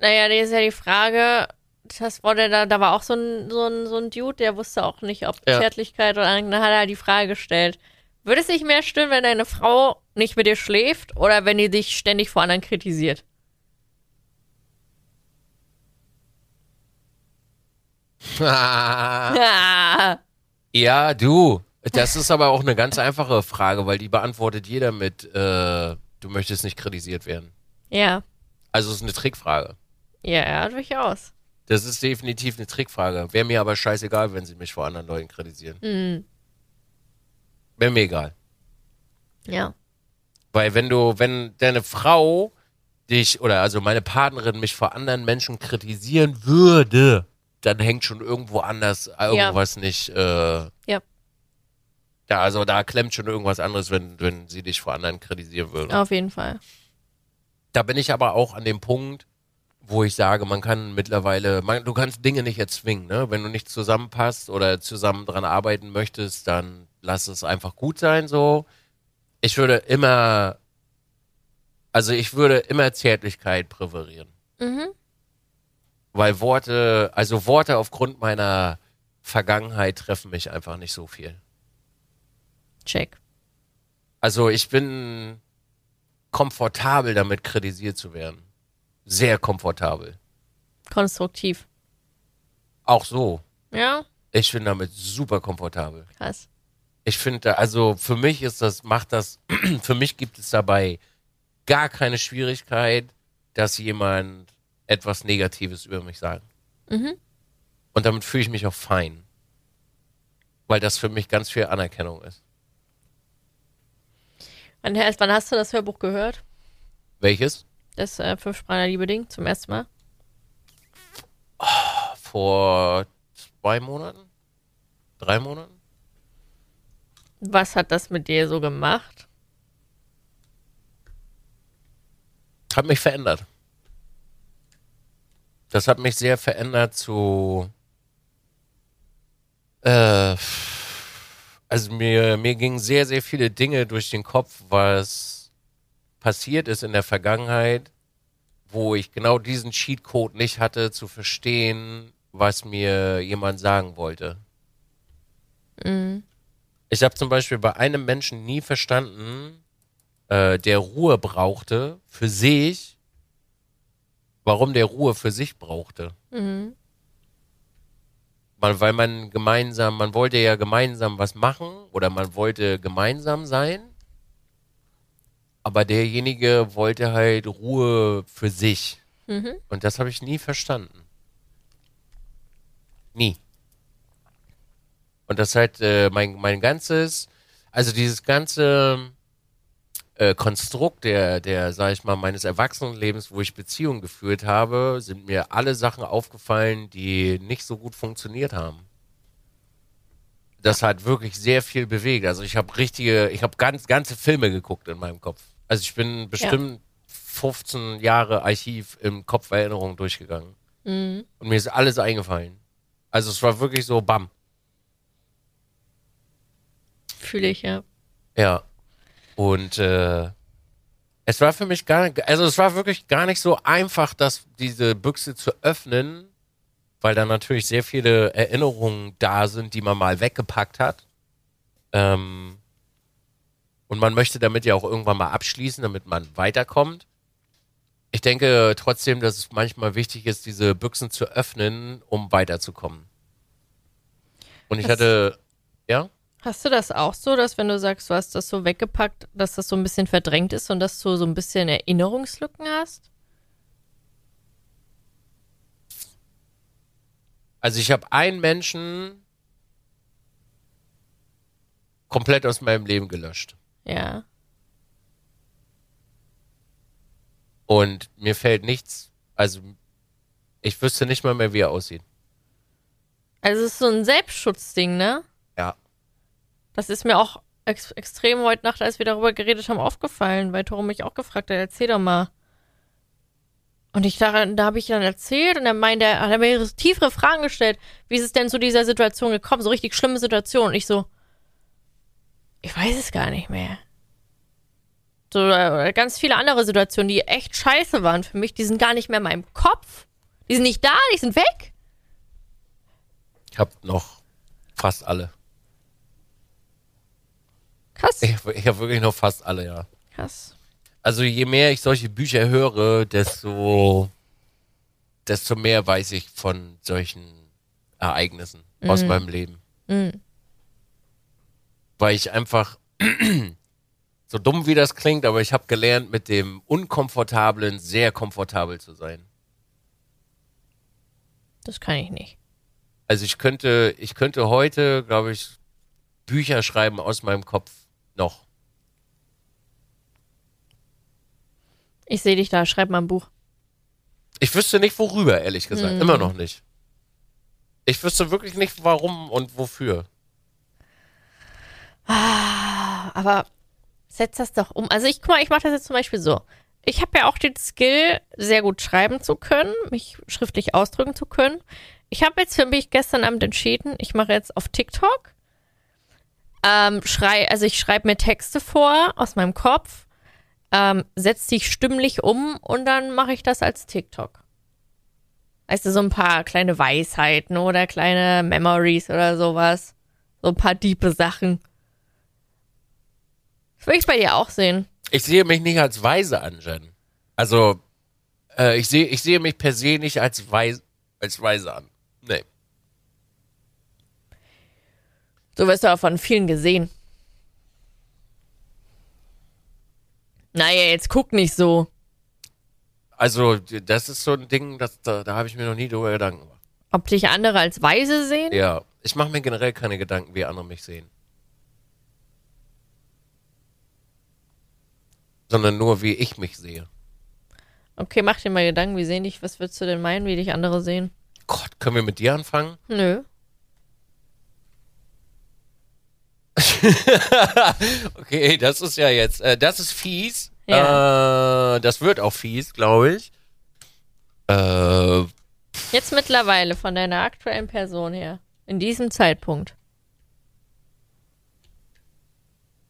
Naja, die ist ja die Frage, das wurde da, da war auch so ein, so ein, so ein Dude, der wusste auch nicht, ob Ja. Zärtlichkeit oder dann hat er die Frage gestellt. Würde es dich mehr stören, wenn deine Frau nicht mit dir schläft oder wenn die dich ständig vor anderen kritisiert? [LAUGHS] [LAUGHS] Ja, du. Das ist aber auch eine ganz einfache Frage, weil die beantwortet jeder mit, äh, du möchtest nicht kritisiert werden. ja, Also es ist eine Trickfrage. ja, ja, durchaus. Das ist definitiv eine Trickfrage. Wäre mir aber scheißegal, wenn sie mich vor anderen Leuten kritisieren. Mhm. Wäre mir egal. Ja. Weil wenn du, wenn deine Frau dich oder also meine Partnerin mich vor anderen Menschen kritisieren würde, dann hängt schon irgendwo anders irgendwas nicht. Äh, Ja. Da, also da klemmt schon irgendwas anderes, wenn, wenn sie dich vor anderen kritisieren würde. Auf jeden Fall. Da bin ich aber auch an dem Punkt, wo ich sage, man kann mittlerweile, man, du kannst Dinge nicht erzwingen, ne? Wenn du nicht zusammenpasst oder zusammen dran arbeiten möchtest, dann lass es einfach gut sein, so. Ich würde immer, also ich würde immer Zärtlichkeit präferieren. Mhm. Weil Worte, also Worte aufgrund meiner Vergangenheit treffen mich einfach nicht so viel. Check. Also ich bin komfortabel damit kritisiert zu werden. Sehr komfortabel. Konstruktiv. Auch so. Ja, Ich bin damit super komfortabel. krass. Ich finde, also für mich ist das, macht das, [CLEARS THROAT] für mich gibt es dabei gar keine Schwierigkeit, dass jemand etwas Negatives über mich sagt. Mhm. Und damit fühle ich mich auch fein. Weil das für mich ganz viel Anerkennung ist. Wann, wann hast du das Hörbuch gehört? Welches? Das äh, Fünf Sprachen der Liebe Ding zum ersten Mal? Vor zwei Monaten? Drei Monaten? Was hat das mit dir so gemacht? Hat mich verändert. Das hat mich sehr verändert zu. Äh, also mir, mir gingen sehr, sehr viele Dinge durch den Kopf, was passiert ist in der Vergangenheit, wo ich genau diesen Cheatcode nicht hatte, zu verstehen, was mir jemand sagen wollte. Mhm. Ich habe zum Beispiel bei einem Menschen nie verstanden, äh, der Ruhe brauchte für sich, warum der Ruhe für sich brauchte. Mhm. Man, weil man gemeinsam, man wollte ja gemeinsam was machen oder man wollte gemeinsam sein, aber derjenige wollte halt Ruhe für sich. Mhm. Und das habe ich nie verstanden. Nie. Und das halt äh, mein, mein ganzes, also dieses ganze äh, Konstrukt der, der, sag ich mal, meines Erwachsenenlebens, wo ich Beziehungen geführt habe, sind mir alle Sachen aufgefallen, die nicht so gut funktioniert haben. Das hat wirklich sehr viel bewegt. Also ich habe richtige, ich habe ganz, ganze Filme geguckt in meinem Kopf. Also ich bin bestimmt 15 Jahre Archiv im Kopf Erinnerung durchgegangen. Mhm. Und mir ist alles eingefallen. Also es war wirklich so bam. Fühle ich, ja. Ja. Und äh, es war für mich gar nicht, also es war wirklich gar nicht so einfach, das, diese Büchse zu öffnen, weil da natürlich sehr viele Erinnerungen da sind, die man mal weggepackt hat. Ähm, und man möchte damit ja auch irgendwann mal abschließen, damit man weiterkommt. Ich denke trotzdem, dass es manchmal wichtig ist, diese Büchsen zu öffnen, um weiterzukommen. Und ich Das- hatte, ja? Hast du das auch so, dass wenn du sagst, du hast das so weggepackt, dass das so ein bisschen verdrängt ist und dass du so ein bisschen Erinnerungslücken hast? Also ich habe einen Menschen komplett aus meinem Leben gelöscht. Ja. Und mir fällt nichts, also ich wüsste nicht mal mehr, wie er aussieht. Also es ist so ein Selbstschutzding, ne? Das ist mir auch ex extrem heute Nacht, als wir darüber geredet haben, aufgefallen, weil Toro mich auch gefragt hat, erzähl doch mal. Und ich dachte, da habe ich dann erzählt und er meinte, er hat mir tiefere Fragen gestellt. Wie ist es denn zu dieser Situation gekommen? So richtig schlimme Situation. Und ich so, ich weiß es gar nicht mehr. So, äh, ganz viele andere Situationen, die echt scheiße waren für mich, die sind gar nicht mehr in meinem Kopf. Die sind nicht da, die sind weg. Ich habe noch fast alle. Krass. Ich, ich habe wirklich noch fast alle, ja. Krass. Also je mehr ich solche Bücher höre, desto, desto mehr weiß ich von solchen Ereignissen aus meinem Leben. Mhm. Weil ich einfach, [CLEARS THROAT] so dumm wie das klingt, aber ich habe gelernt, mit dem Unkomfortablen sehr komfortabel zu sein. Das kann ich nicht. Also ich könnte, ich könnte heute, glaube ich, Bücher schreiben aus meinem Kopf noch. Ich sehe dich da, schreib mal ein Buch. Ich wüsste nicht, worüber, ehrlich gesagt. Mhm. Immer noch nicht. Ich wüsste wirklich nicht, warum und wofür. Aber setz das doch um. Also ich guck mal, ich mache das jetzt zum Beispiel so. Ich habe ja auch den Skill, sehr gut schreiben zu können, mich schriftlich ausdrücken zu können. Ich habe jetzt für mich gestern Abend entschieden, ich mache jetzt auf TikTok. Ähm, schrei, also ich schreibe mir Texte vor aus meinem Kopf, ähm, setze die stimmlich um und dann mache ich das als TikTok. Weißt du, so ein paar kleine Weisheiten oder kleine Memories oder sowas. So ein paar diepe Sachen. Das will ich bei dir auch sehen. Ich sehe mich nicht als Weise an, Jen. Also, äh, ich, sehe, ich sehe mich per se nicht als Weise, als Weise an. Nee. So wirst du auch von vielen gesehen. Naja, jetzt guck nicht so. Also, das ist so ein Ding, das, da, da habe ich mir noch nie drüber Gedanken gemacht. Ob dich andere als weise sehen? Ja, ich mache mir generell keine Gedanken, wie andere mich sehen. Sondern nur, wie ich mich sehe. Okay, mach dir mal Gedanken, wie sehen dich, was würdest du denn meinen, wie dich andere sehen? Gott, können wir mit dir anfangen? Nö. [LAUGHS] Okay, das ist ja jetzt, äh, das ist fies. Ja. Äh, das wird auch fies, glaube ich. Äh, Jetzt mittlerweile von deiner aktuellen Person her. In diesem Zeitpunkt.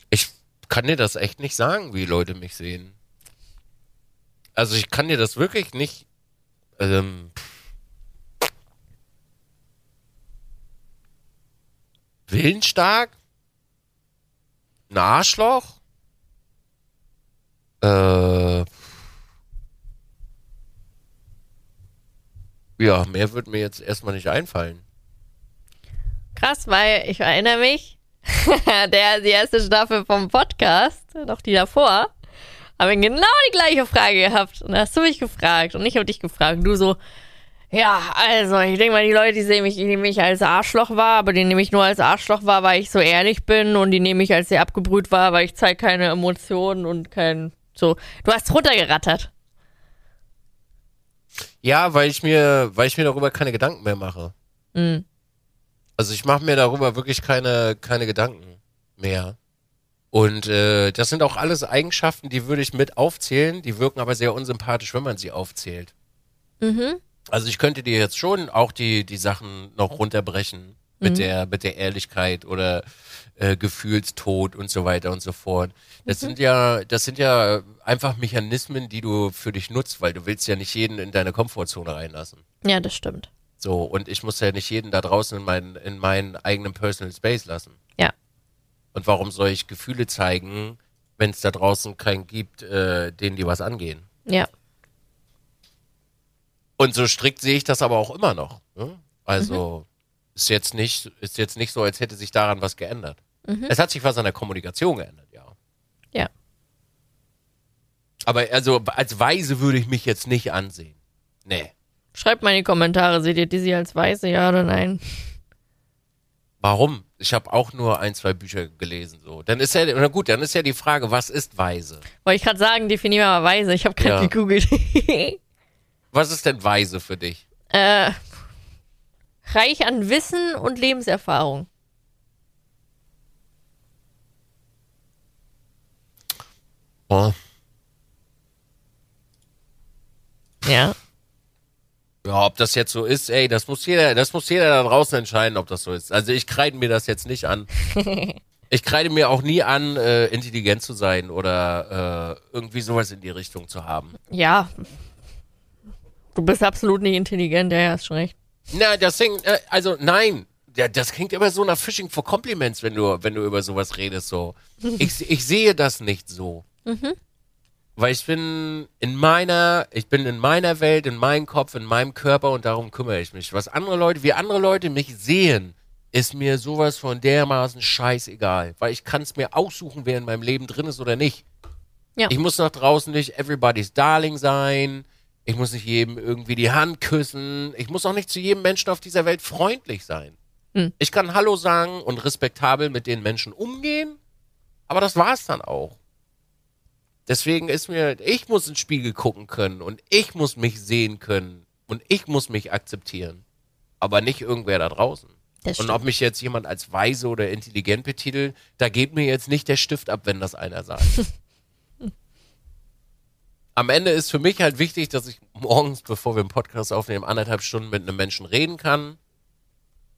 ich kann dir das echt nicht sagen, wie Leute mich sehen. Also ich kann dir das wirklich nicht. Ähm, willensstark? Ein Arschloch? Äh, ja, mehr wird mir jetzt erstmal nicht einfallen. Krass, weil ich erinnere mich, [LAUGHS] der, die erste Staffel vom Podcast, noch die davor, haben wir genau die gleiche Frage gehabt. Und da hast du mich gefragt und ich habe dich gefragt. Und du so, ja, also ich denke mal, die Leute, die sehen mich, die nehmen mich als Arschloch wahr, aber die nehme ich nur als Arschloch wahr, weil ich so ehrlich bin und die nehme ich als sehr abgebrüht wahr, weil ich zeige keine Emotionen und kein so. Du hast runtergerattert. Ja, weil ich mir, weil ich mir darüber keine Gedanken mehr mache. Mhm. Also ich mache mir darüber wirklich keine, keine Gedanken mehr. Und äh, das sind auch alles Eigenschaften, die würde ich mit aufzählen, die wirken aber sehr unsympathisch, wenn man sie aufzählt. Mhm. Also ich könnte dir jetzt schon auch die, die Sachen noch runterbrechen mit der, mit der Ehrlichkeit oder äh, Gefühlstod und so weiter und so fort. Das sind ja, das sind ja einfach Mechanismen, die du für dich nutzt, weil du willst ja nicht jeden in deine Komfortzone reinlassen. Ja, das stimmt. So, und ich muss ja nicht jeden da draußen in meinen, in meinen eigenen Personal Space lassen. Ja. Und warum soll ich Gefühle zeigen, wenn es da draußen keinen gibt, äh, denen die was angehen? Ja. Und so strikt sehe ich das aber auch immer noch. Ne? Also ist jetzt nicht, ist jetzt nicht so, als hätte sich daran was geändert. Es hat sich was an der Kommunikation geändert, ja. Ja. Aber also als Weise würde ich mich jetzt nicht ansehen. Nee. Schreibt mal in die Kommentare, seht ihr Dizzy als Weiße, ja oder nein? Warum? Ich habe auch nur ein, zwei Bücher gelesen. So, dann ist ja, na gut, dann ist ja die Frage, was ist Weise? Wollte ich gerade sagen, definier mal Weise. Ich habe gerade Ja. gegoogelt. [LAUGHS] Was ist denn Weise für dich? äh, reich an Wissen und Lebenserfahrung. Oh. Ja. Ja, ob das jetzt so ist, ey, das muss jeder, das muss jeder da draußen entscheiden, ob das so ist. Also ich kreide mir das jetzt nicht an. [LAUGHS] Ich kreide mir auch nie an, äh, intelligent zu sein oder äh, irgendwie sowas in die Richtung zu haben. Ja. Du bist absolut nicht intelligent, ja, hast schon recht. Na, das Ding, äh, also nein, ja, das klingt immer so nach Fishing for Compliments, wenn du, wenn du über sowas redest. So, [LAUGHS] ich, ich sehe das nicht so, weil ich bin in meiner, ich bin in meiner Welt, in meinem Kopf, in meinem Körper und darum kümmere ich mich. Was andere Leute, wie andere Leute mich sehen, ist mir sowas von dermaßen scheißegal, weil ich kann es mir aussuchen, wer in meinem Leben drin ist oder nicht. Ja. Ich muss nach draußen nicht everybody's Darling sein. Ich muss nicht jedem irgendwie die Hand küssen. Ich muss auch nicht zu jedem Menschen auf dieser Welt freundlich sein. Hm. Ich kann Hallo sagen und respektabel mit den Menschen umgehen, aber das war's dann auch. Deswegen ist mir, ich muss in den Spiegel gucken können und ich muss mich sehen können und ich muss mich akzeptieren. Aber nicht irgendwer da draußen. Und ob mich jetzt jemand als weise oder intelligent betitelt, da geht mir jetzt nicht der Stift ab, wenn das einer sagt. [LAUGHS] Am Ende ist für mich halt wichtig, dass ich morgens, bevor wir einen Podcast aufnehmen, anderthalb Stunden mit einem Menschen reden kann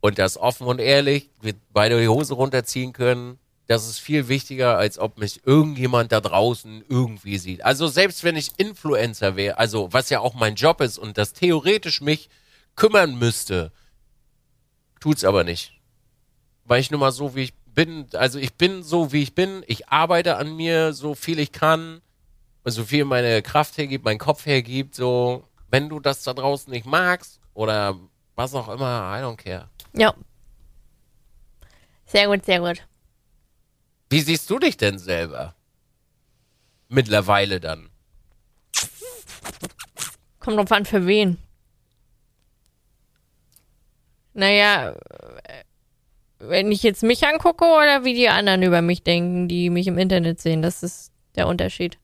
und das offen und ehrlich, wir beide die Hose runterziehen können. Das ist viel wichtiger, als ob mich irgendjemand da draußen irgendwie sieht. Also selbst wenn ich Influencer wäre, also was ja auch mein Job ist und das theoretisch mich kümmern müsste, tut's aber nicht. Weil ich nun mal so wie ich bin, also ich bin so wie ich bin, ich arbeite an mir so viel ich kann so viel meine Kraft hergibt, mein Kopf hergibt, so, wenn du das da draußen nicht magst oder was auch immer, I don't care. Ja. Sehr gut, sehr gut. Wie siehst du dich denn selber? Mittlerweile dann. Kommt drauf an, für wen. Naja, äh, wenn ich jetzt mich angucke oder wie die anderen über mich denken, die mich im Internet sehen, das ist der Unterschied.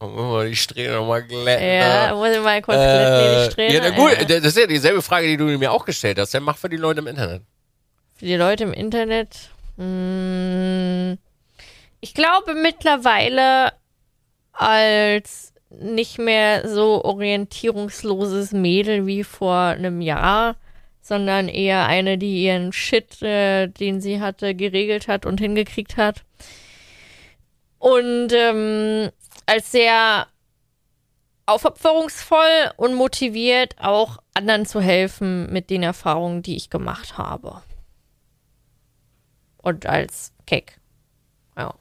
Mal die Strähne nochmal glätten. Ja, muss ich mal kurz glätten, Äh, die Strähne. ja, na gut, Ja. das ist ja dieselbe Frage, die du mir auch gestellt hast. Ja, mach für die Leute im Internet. Für die Leute im Internet. Mh, ich glaube mittlerweile als nicht mehr so orientierungsloses Mädel wie vor einem Jahr, sondern eher eine, die ihren Shit, äh, den sie hatte, geregelt hat und hingekriegt hat. Und ähm, als sehr aufopferungsvoll und motiviert, auch anderen zu helfen mit den Erfahrungen, die ich gemacht habe. Und als Keck. Ja.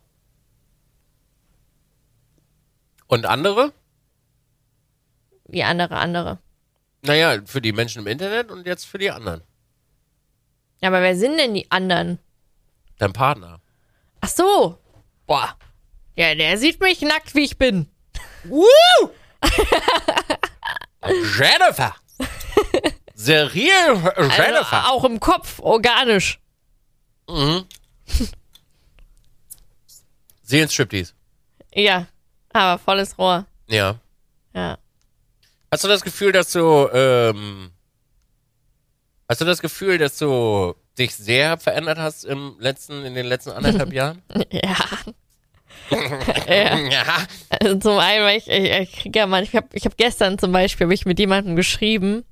Und andere? Wie andere, andere. Naja, für die Menschen im Internet und jetzt für die anderen. Ja, aber wer sind denn die anderen? Dein Partner. Ach so. Boah. Ja, der sieht mich nackt, wie ich bin. [LAUGHS] Jennifer! Serial Also, Jennifer! auch im Kopf, organisch. Mhm. Seelenstriptease. Ja. Aber volles Rohr. Ja. Ja. Hast du das Gefühl, dass du, ähm, hast du das Gefühl, dass du dich sehr verändert hast im letzten, in den letzten anderthalb [LAUGHS] Jahren? Ja. Ja. [LAUGHS] Also zum einen, weil ich, ich, ich krieg ja manchmal, ich habe ich hab gestern zum Beispiel hab ich mit jemandem geschrieben.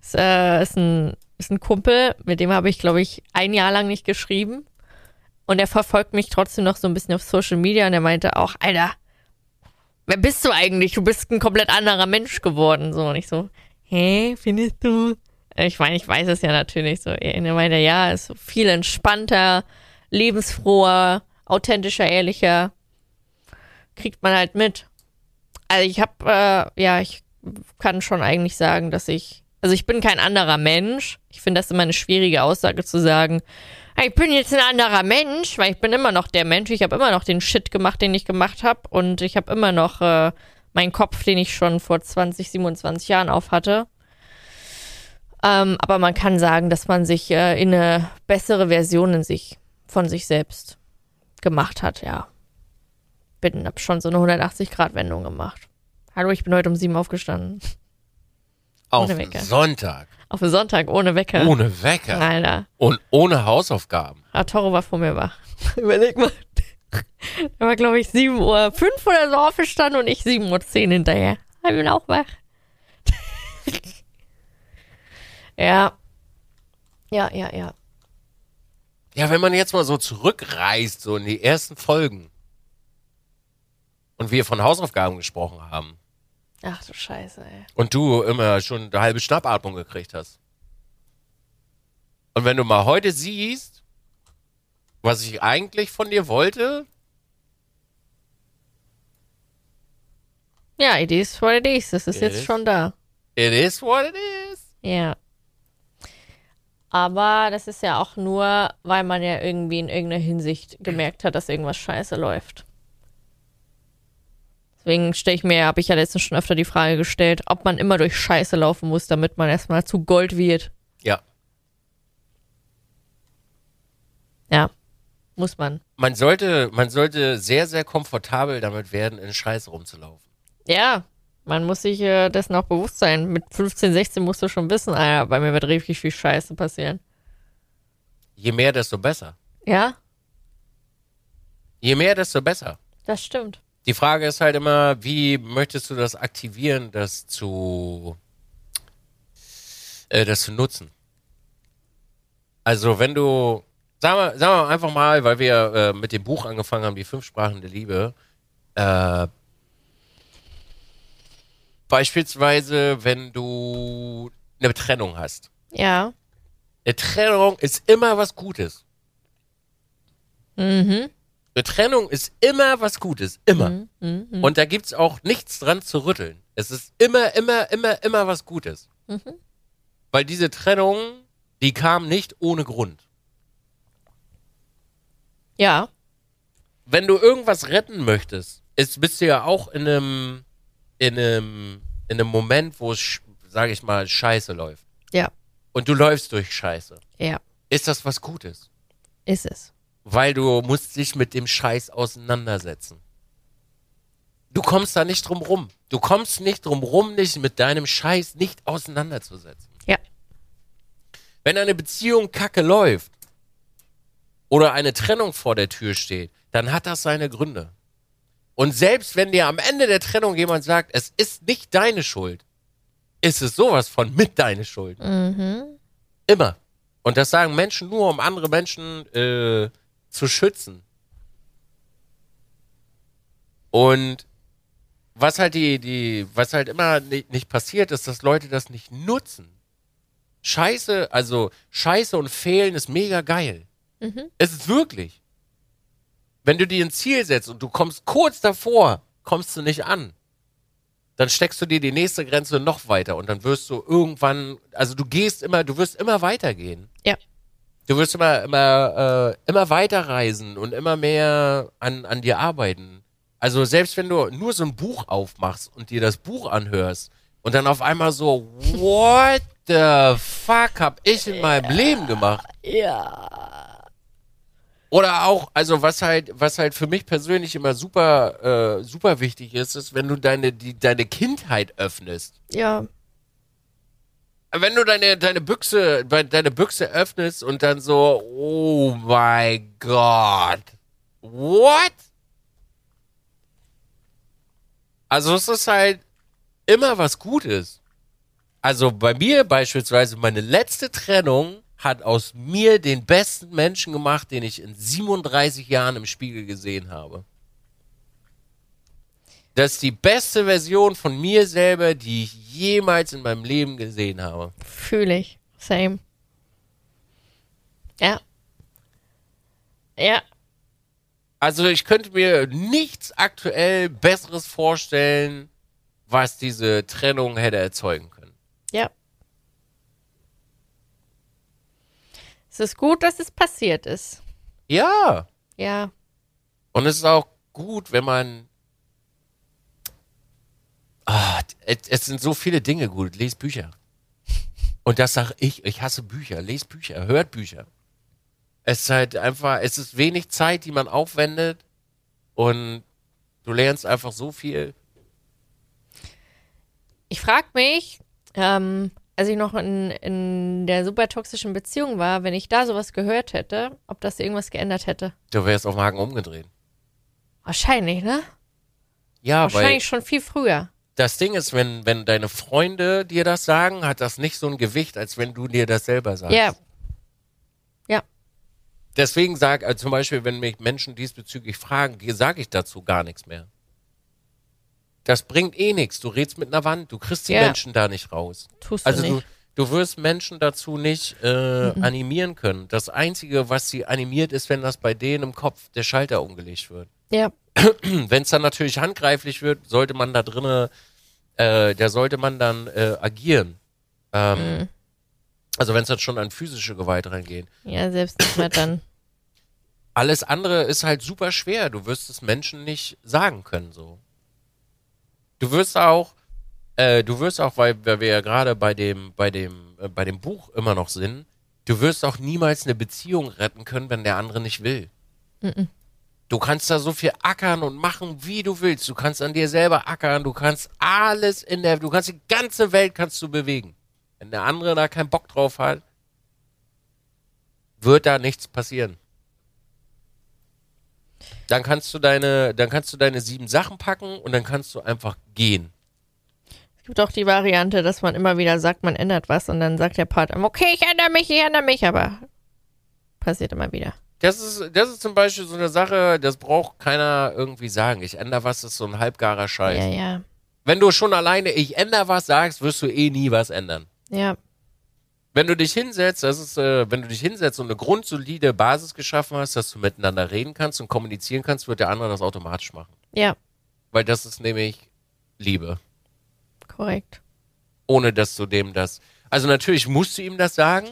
Ist, äh, ist, ein, ist ein Kumpel, mit dem habe ich, glaube ich, ein Jahr lang nicht geschrieben. Und er verfolgt mich trotzdem noch so ein bisschen auf Social Media und er meinte auch, Alter, wer bist du eigentlich? Du bist ein komplett anderer Mensch geworden. So, und ich so, hä, findest du? Ich meine, ich weiß es ja natürlich so. Er meinte, ja, ist so viel entspannter, lebensfroher, authentischer, ehrlicher kriegt man halt mit. Also ich habe, äh, ja, ich kann schon eigentlich sagen, dass ich, also ich bin kein anderer Mensch. Ich finde das immer eine schwierige Aussage zu sagen, "Ah, ich bin jetzt ein anderer Mensch, weil ich bin immer noch der Mensch. Ich habe immer noch den Shit gemacht, den ich gemacht habe und ich habe immer noch äh, meinen Kopf, den ich schon vor 20, 27 Jahren auf hatte. Ähm, aber man kann sagen, dass man sich äh, in eine bessere Version in sich, von sich selbst gemacht hat, ja bin, hab schon so eine 180-Grad-Wendung gemacht. Hallo, ich bin heute um sieben aufgestanden. [LAUGHS] Auf Ohne Wecker. Sonntag. Auf Sonntag ohne Wecker. Ohne Wecker. Alter. Und ohne Hausaufgaben. Arturo war vor mir wach. [LAUGHS] Überleg mal. [LAUGHS] Er war, glaube ich, 7 Uhr 5 oder so aufgestanden und ich 7 Uhr 10 hinterher. Ich bin auch wach. ja. Ja, ja, ja. Ja, wenn man jetzt mal so zurückreist, so in die ersten Folgen. Und wir von Hausaufgaben gesprochen haben. Ach du Scheiße, ey. Und du immer schon eine halbe Schnappatmung gekriegt hast. Und wenn du mal heute siehst, was ich eigentlich von dir wollte, Ja, it is what it is. Das ist It jetzt is. schon da. it is what it is. Ja. Aber das ist ja auch nur, weil man ja irgendwie in irgendeiner Hinsicht gemerkt hat, dass irgendwas scheiße läuft. Deswegen stelle ich mir, habe ich ja letztens schon öfter die Frage gestellt, ob man immer durch Scheiße laufen muss, damit man erstmal zu Gold wird. Ja. Ja, muss man. Man sollte, man sollte sehr, sehr komfortabel damit werden, in Scheiße rumzulaufen. Ja, man muss sich äh, dessen auch bewusst sein. Mit 15, 16 musst du schon wissen, Alter, bei mir wird richtig viel Scheiße passieren. Je mehr, desto besser. Ja, Je mehr, desto besser. das stimmt. Die Frage ist halt immer, wie möchtest du das aktivieren, das zu, äh, das zu nutzen? Also wenn du, sagen wir, sagen wir einfach mal, weil wir äh, mit dem Buch angefangen haben, die fünf Sprachen der Liebe, äh, beispielsweise, wenn du eine Trennung hast. Ja. Eine Trennung ist immer was Gutes. Mhm. Eine Trennung ist immer was Gutes. Immer. Mhm. Mhm. Und da gibt's auch nichts dran zu rütteln. Es ist immer, immer, immer, immer was Gutes. Mhm. Weil diese Trennung, die kam nicht ohne Grund. Ja. wenn du irgendwas retten möchtest, ist, bist du ja auch in einem, in einem, in einem Moment, wo es, sage ich mal, scheiße läuft. Ja. Und du läufst durch Scheiße. Ja. Ist das was Gutes? Ist es. Weil du musst dich mit dem Scheiß auseinandersetzen. Du kommst da nicht drum rum. Du kommst nicht drum rum, dich mit deinem Scheiß nicht auseinanderzusetzen. Ja. Wenn eine Beziehung kacke läuft oder eine Trennung vor der Tür steht, dann hat das seine Gründe. Und selbst wenn dir am Ende der Trennung jemand sagt, es ist nicht deine Schuld, ist es sowas von mit deine Schuld. Mhm. Immer. Und das sagen Menschen nur, um andere Menschen äh, zu schützen. Und was halt die, die, was halt immer nicht, nicht passiert, ist, dass Leute das nicht nutzen. Scheiße, also Scheiße und Fehlen ist mega geil. Mhm. Es ist wirklich. Wenn du dir ein Ziel setzt und du kommst kurz davor, kommst du nicht an. Dann steckst du dir die nächste Grenze noch weiter und dann wirst du irgendwann, also du gehst immer, du wirst immer weitergehen. Ja. Du wirst immer, immer, äh, immer weiter reisen und immer mehr an, an dir arbeiten. Also selbst wenn du nur so ein Buch aufmachst und dir das Buch anhörst und dann auf einmal so, what the fuck hab ich in meinem Leben gemacht? Ja. Oder auch, also was halt, was halt für mich persönlich immer super, äh, super wichtig ist, ist, wenn du deine, die, deine Kindheit öffnest. Ja. Wenn du deine, deine Büchse, deine Büchse öffnest und dann so, oh mein Gott. What? Also es ist halt immer was Gutes. Also bei mir beispielsweise, meine letzte Trennung hat aus mir den besten Menschen gemacht, den ich in 37 Jahren im Spiegel gesehen habe. Das ist die beste Version von mir selber, die ich jemals in meinem Leben gesehen habe. Fühle ich. Same. Ja. Ja. Also ich könnte mir nichts aktuell Besseres vorstellen, was diese Trennung hätte erzeugen können. Ja. Es ist gut, dass es passiert ist. Ja. Ja. Und es ist auch gut, wenn man. Ah, es, sind so viele Dinge gut. Lest Bücher. Und das sage ich. Ich hasse Bücher. Lest Bücher. Hört Bücher. Es ist halt einfach, es ist wenig Zeit, die man aufwendet. Und du lernst einfach so viel. Ich frage mich, ähm, als ich noch in, in der super toxischen Beziehung war, wenn ich da sowas gehört hätte, ob das irgendwas geändert hätte. Du wärst auf Magen umgedreht. Wahrscheinlich, ne? Ja, Wahrscheinlich schon viel früher. Das Ding ist, wenn, wenn deine Freunde dir das sagen, hat das nicht so ein Gewicht, als wenn du dir das selber sagst. Ja. Ja. Deswegen sag, also zum Beispiel, wenn mich Menschen diesbezüglich fragen, sage ich dazu gar nichts mehr. Das bringt eh nichts. Du redst mit einer Wand, du kriegst die Ja. Menschen da nicht raus. Tust Also du du, nicht. du wirst Menschen dazu nicht äh, animieren können. Das Einzige, was sie animiert, ist, wenn das bei denen im Kopf der Schalter umgelegt wird. ja. [CLEARS THROAT] Wenn es dann natürlich handgreiflich wird, sollte man da drinne, äh, da sollte man dann äh, agieren. Ähm, Also wenn es dann schon an physische Gewalt reingeht. Ja, selbst nicht mehr dann. Alles andere ist halt super schwer. Du wirst es Menschen nicht sagen können so. Du wirst auch, äh, du wirst auch, weil, weil wir ja gerade bei dem, bei dem, äh, bei dem Buch immer noch sind, du wirst auch niemals eine Beziehung retten können, wenn der andere nicht will. Du kannst da so viel ackern und machen, wie du willst. Du kannst an dir selber ackern, du kannst alles in der, du kannst die ganze Welt kannst du bewegen. Wenn der andere da keinen Bock drauf hat, wird da nichts passieren. Dann kannst du deine, dann kannst du deine sieben Sachen packen und dann kannst du einfach gehen. Es gibt auch die Variante, dass man immer wieder sagt, man ändert was und dann sagt der Partner, okay, ich ändere mich, ich ändere mich, aber passiert immer wieder. Das ist, das ist zum Beispiel so eine Sache, das braucht keiner irgendwie sagen. Ich ändere was, ist so ein halbgarer Scheiß. Ja, ja. Wenn du schon alleine ich ändere was sagst, wirst du eh nie was ändern. Ja, Wenn du dich hinsetzt, das ist, äh, wenn du dich hinsetzt und eine grundsolide Basis geschaffen hast, dass du miteinander reden kannst und kommunizieren kannst, wird der andere das automatisch machen. ja, Weil das ist nämlich Liebe. korrekt. Ohne dass du dem das. Also natürlich musst du ihm das sagen.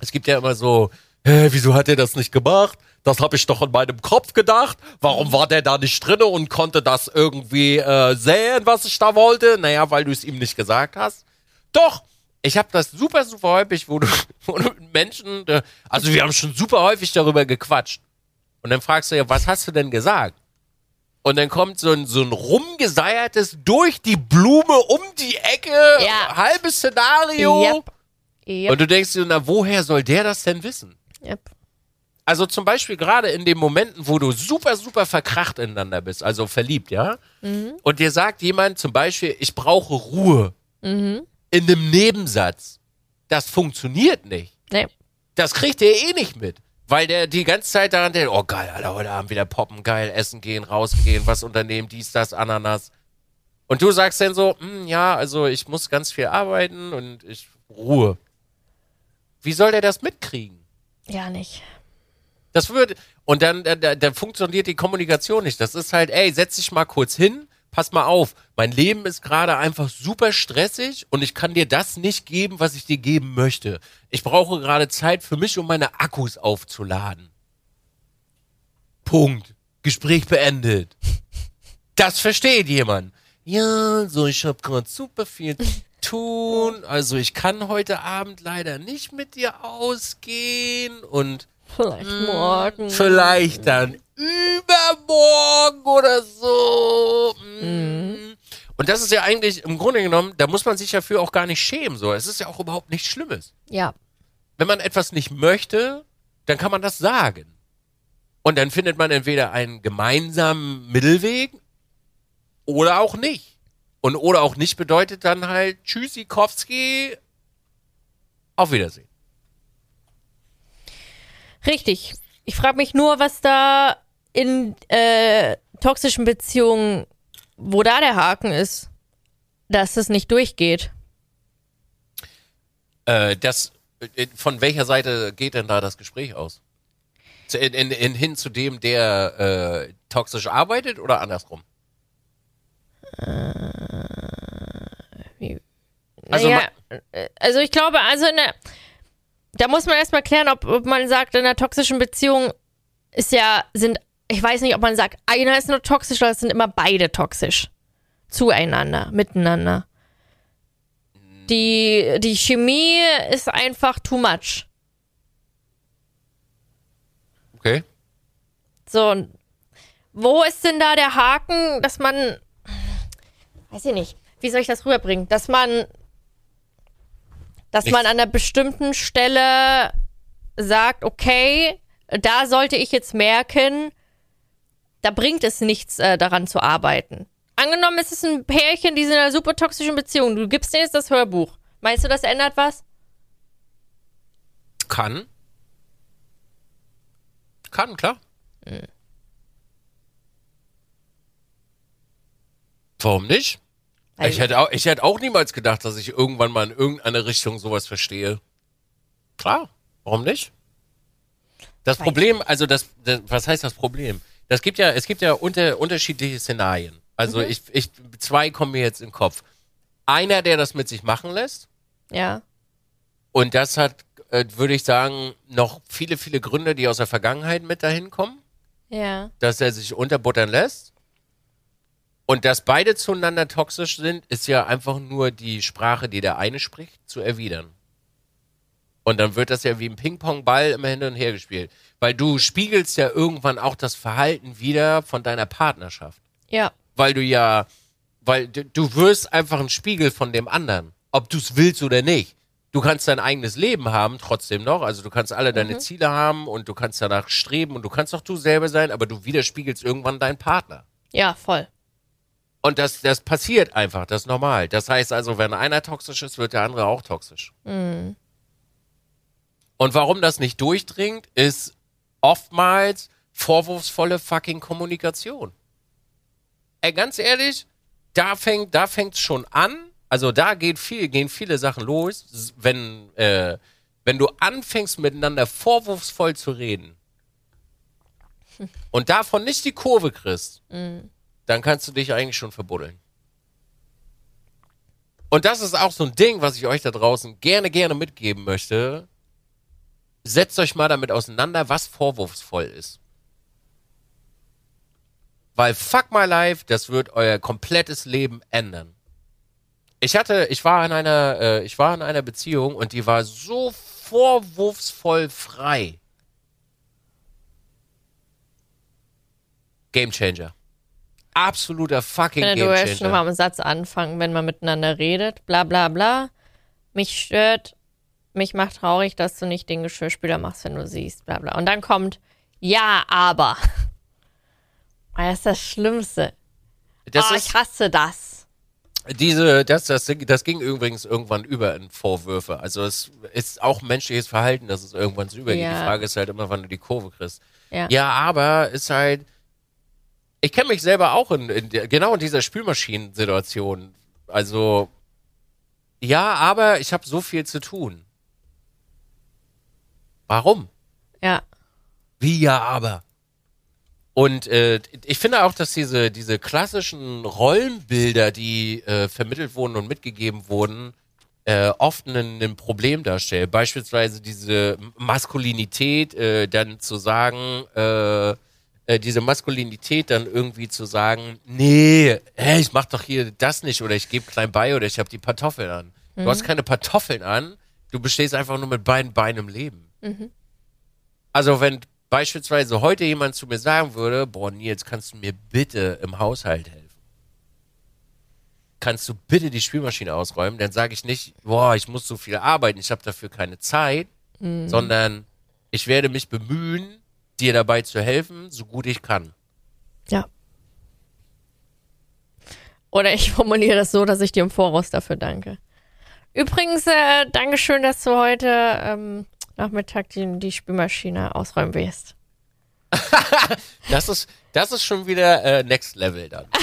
Es gibt ja immer so, Hä, wieso hat er das nicht gemacht? Das habe ich doch in meinem Kopf gedacht. Warum war der da nicht drinne und konnte das irgendwie äh, sehen, was ich da wollte? Naja, weil du es ihm nicht gesagt hast. Doch, ich habe das super, super häufig, wo du, [LAUGHS] wo du mit Menschen, äh, also wir haben schon super häufig darüber gequatscht. Und dann fragst du ja, was hast du denn gesagt? Und dann kommt so ein, so ein rumgeseiertes durch die Blume um die Ecke, Ja. halbes Szenario. Yep. Yep. Und du denkst dir, na, woher soll der das denn wissen? Yep. Also zum Beispiel gerade in den Momenten, wo du super, super verkracht ineinander bist, also verliebt, ja? Und dir sagt jemand zum Beispiel, ich brauche Ruhe. In einem Nebensatz. Das funktioniert nicht. Nee. Das kriegt der eh nicht mit. Weil der die ganze Zeit daran denkt, oh geil, Alter, heute Abend wieder poppen, geil, essen gehen, rausgehen, was unternehmen, dies, das, Ananas. Und du sagst dann so, hm, ja, also ich muss ganz viel arbeiten und ich Ruhe. Wie soll der das mitkriegen? Ja, nicht. Das würde, und dann, dann, dann funktioniert die Kommunikation nicht. Das ist halt, ey, setz dich mal kurz hin, pass mal auf. Mein Leben ist gerade einfach super stressig und ich kann dir das nicht geben, was ich dir geben möchte. Ich brauche gerade Zeit für mich, um meine Akkus aufzuladen. Punkt. Gespräch beendet. [LAUGHS] Das versteht jemand. Ja, so, ich habe gerade super viel [LAUGHS] tun. Also ich kann heute Abend leider nicht mit dir ausgehen und Vielleicht morgen. Vielleicht dann übermorgen oder so. Mm. Und das ist ja eigentlich im Grunde genommen, da muss man sich dafür auch gar nicht schämen. So, es ist ja auch überhaupt nichts Schlimmes. Ja. Wenn man etwas nicht möchte, dann kann man das sagen. Und dann findet man entweder einen gemeinsamen Mittelweg oder auch nicht. Und oder auch nicht bedeutet dann halt Tschüssikowski, auf Wiedersehen. Richtig. Ich frage mich nur, was da in äh, toxischen Beziehungen, wo da der Haken ist, dass es nicht durchgeht. Äh, das, äh, von welcher Seite geht denn da das Gespräch aus? In, in, in, hin zu dem, der äh, toxisch arbeitet oder andersrum? Wie- Also also ich glaube, also in der, da muss man erstmal klären, ob, ob man sagt, in einer toxischen Beziehung ist ja, sind, ich weiß nicht, ob man sagt, einer ist nur toxisch oder es sind immer beide toxisch. Zueinander, miteinander. Die, die Chemie ist einfach too much. Okay. So, und wo ist denn da der Haken, dass man, weiß ich nicht, wie soll ich das rüberbringen? Dass man, dass Nichts. man an einer bestimmten Stelle sagt, okay, da sollte ich jetzt merken, da bringt es nichts, äh, daran zu arbeiten. Angenommen, es ist ein Pärchen, die sind in einer super toxischen Beziehung. Du gibst denen jetzt das Hörbuch. Meinst du, das ändert was? Kann. Kann, klar. Warum nicht? Weil- Ich hätte, auch, ich hätte auch niemals gedacht, dass ich irgendwann mal in irgendeine Richtung sowas verstehe. Klar, warum nicht? Das Weiß Problem, also das, das, was heißt das Problem? Das gibt ja, es gibt ja unter, unterschiedliche Szenarien. Also ich, ich, zwei kommen mir jetzt in den Kopf. Einer, der das mit sich machen lässt, Ja. und das hat, äh, würde ich sagen, noch viele, viele Gründe, die aus der Vergangenheit mit dahin kommen, Ja. dass er sich unterbuttern lässt. Und dass beide zueinander toxisch sind, ist ja einfach nur die Sprache, die der eine spricht, zu erwidern. Und dann wird das ja wie ein Ping-Pong-Ball immer hin und her gespielt. Weil du spiegelst ja irgendwann auch das Verhalten wieder von deiner Partnerschaft. Ja. Weil du ja, weil du, du wirst einfach ein Spiegel von dem anderen. Ob du es willst oder nicht. Du kannst dein eigenes Leben haben, trotzdem noch. Also du kannst alle deine Ziele haben und du kannst danach streben und du kannst auch du selber sein, aber du widerspiegelst irgendwann deinen Partner. Ja, voll. Und das, das passiert einfach, das ist normal. Das heißt also, wenn einer toxisch ist, wird der andere auch toxisch. Und warum das nicht durchdringt, ist oftmals vorwurfsvolle fucking Kommunikation. Ey, ganz ehrlich, da fängt, da fängt's schon an. Also da geht viel, gehen viele Sachen los, wenn, äh, wenn du anfängst miteinander vorwurfsvoll zu reden [LAUGHS] und davon nicht die Kurve kriegst, dann kannst du dich eigentlich schon verbuddeln. Und das ist auch so ein Ding, was ich euch da draußen gerne, gerne mitgeben möchte. setzt euch mal damit auseinander, was vorwurfsvoll ist. Weil fuck my life, das wird euer komplettes Leben ändern. Ich hatte, ich war in einer, äh, ich war in einer Beziehung und die war so vorwurfsvoll frei. Gamechanger. Absoluter fucking Ich finde, du Gamechanger. wirst schon mal am Satz anfangen, wenn man miteinander redet. Bla bla bla. Mich stört, mich macht traurig, dass du nicht den Geschirrspüler machst, wenn du siehst. Bla bla. Und dann kommt, ja, aber. [LAUGHS] Das ist das Schlimmste. Das oh, ist, ich hasse das. Diese, das, das, das ging übrigens irgendwann über in Vorwürfe. Also es ist auch menschliches Verhalten, dass es irgendwann so übergeht. Ja. Die Frage ist halt immer, wann du die Kurve kriegst. Ja. Ja, aber ist halt. Ich kenne mich selber auch in, in genau in dieser Spülmaschinen-Situation. Also ja, aber ich habe so viel zu tun. Warum? Ja. Wie ja, aber. Und äh, ich finde auch, dass diese, diese klassischen Rollenbilder, die äh, vermittelt wurden und mitgegeben wurden, äh, oft ein, ein Problem darstellen. Beispielsweise diese Maskulinität, äh, dann zu sagen, äh, äh, diese Maskulinität dann irgendwie zu sagen, nee, hä, ich mach doch hier das nicht oder ich gebe klein bei oder ich habe die Pantoffeln an. Du hast keine Pantoffeln an, du bestehst einfach nur mit beiden Beinen im Leben. Also wenn beispielsweise heute jemand zu mir sagen würde, boah Nils, kannst du mir bitte im Haushalt helfen? Kannst du bitte die Spülmaschine ausräumen? Dann sage ich nicht, boah, ich muss so viel arbeiten, ich habe dafür keine Zeit, sondern ich werde mich bemühen, dir dabei zu helfen, so gut ich kann. Ja. Oder ich [LAUGHS] formuliere das so, dass ich dir im Voraus dafür danke. Übrigens, äh, Dankeschön, dass du heute ähm, Nachmittag die, die Spülmaschine ausräumen wirst. [LAUGHS] Das ist, das ist schon wieder äh, Next Level dann. [LAUGHS]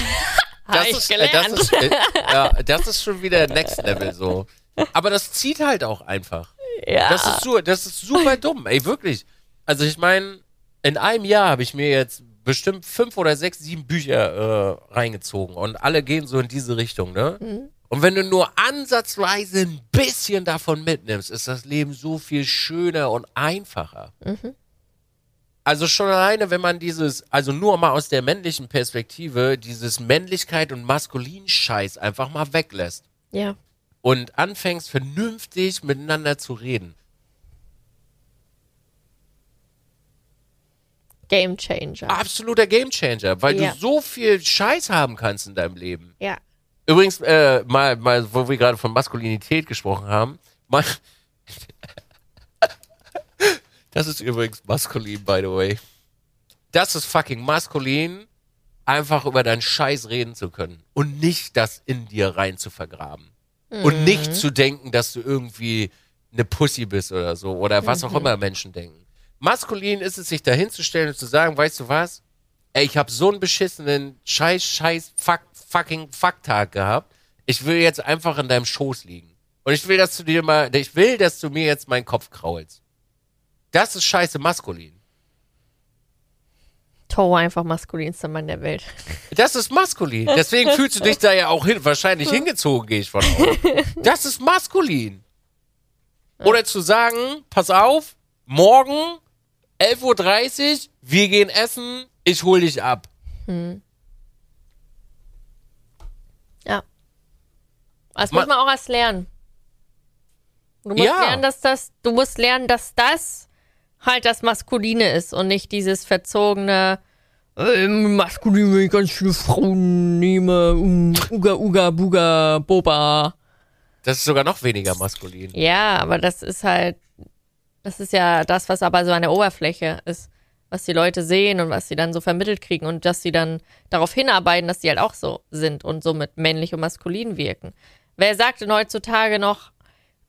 Das ist, äh, das ist, äh, ja, das ist schon wieder Next Level so. Aber das zieht halt auch einfach. Ja. Das ist, su das ist super dumm, ey, wirklich. Also ich meine, in einem Jahr habe ich mir jetzt bestimmt fünf oder sechs, sieben Bücher äh, reingezogen und alle gehen so in diese Richtung, ne? Und wenn du nur ansatzweise ein bisschen davon mitnimmst, ist das Leben so viel schöner und einfacher. Also schon alleine, wenn man dieses, also nur mal aus der männlichen Perspektive, dieses Männlichkeit und Maskulin-Scheiß einfach mal weglässt ja. und anfängst vernünftig miteinander zu reden. Game Changer. Absoluter Gamechanger, weil Ja. du so viel Scheiß haben kannst in deinem Leben. Ja. Übrigens, äh, mal, mal, wo wir gerade von Maskulinität gesprochen haben, mal, [LAUGHS] das ist übrigens maskulin, by the way. Das ist fucking maskulin, einfach über deinen Scheiß reden zu können und nicht das in dir rein zu vergraben. Und nicht zu denken, dass du irgendwie eine Pussy bist oder so oder was auch immer Menschen denken. Maskulin ist es, sich dahinzustellen und zu sagen, weißt du was? Ey, ich habe so einen beschissenen Scheiß, Scheiß, fuck, fucking Fucktag gehabt. Ich will jetzt einfach in deinem Schoß liegen. Und ich will, dass du dir mal, ich will, dass du mir jetzt meinen Kopf kraulst. Das ist scheiße maskulin. Toe einfach maskulinster Mann der Welt. [LAUGHS] Das ist maskulin. Deswegen fühlst du dich da ja auch hin, wahrscheinlich hingezogen, gehe ich von aus. Das ist maskulin. Oder zu sagen, pass auf, morgen 11.30 Uhr, wir gehen essen, ich hol dich ab. Ja. Das Ma- muss man auch erst lernen. Du musst Ja. lernen, dass das, du musst lernen, dass das halt das Maskuline ist und nicht dieses verzogene, ähm, maskulin, wenn ich ganz viele Frauen nehme, um, uga, uga, buga, boba. Das ist sogar noch weniger maskulin. Ja, aber das ist halt, das ist ja das, was aber so an der Oberfläche ist, was die Leute sehen und was sie dann so vermittelt kriegen und dass sie dann darauf hinarbeiten, dass die halt auch so sind und somit männlich und maskulin wirken. Wer sagt denn heutzutage noch,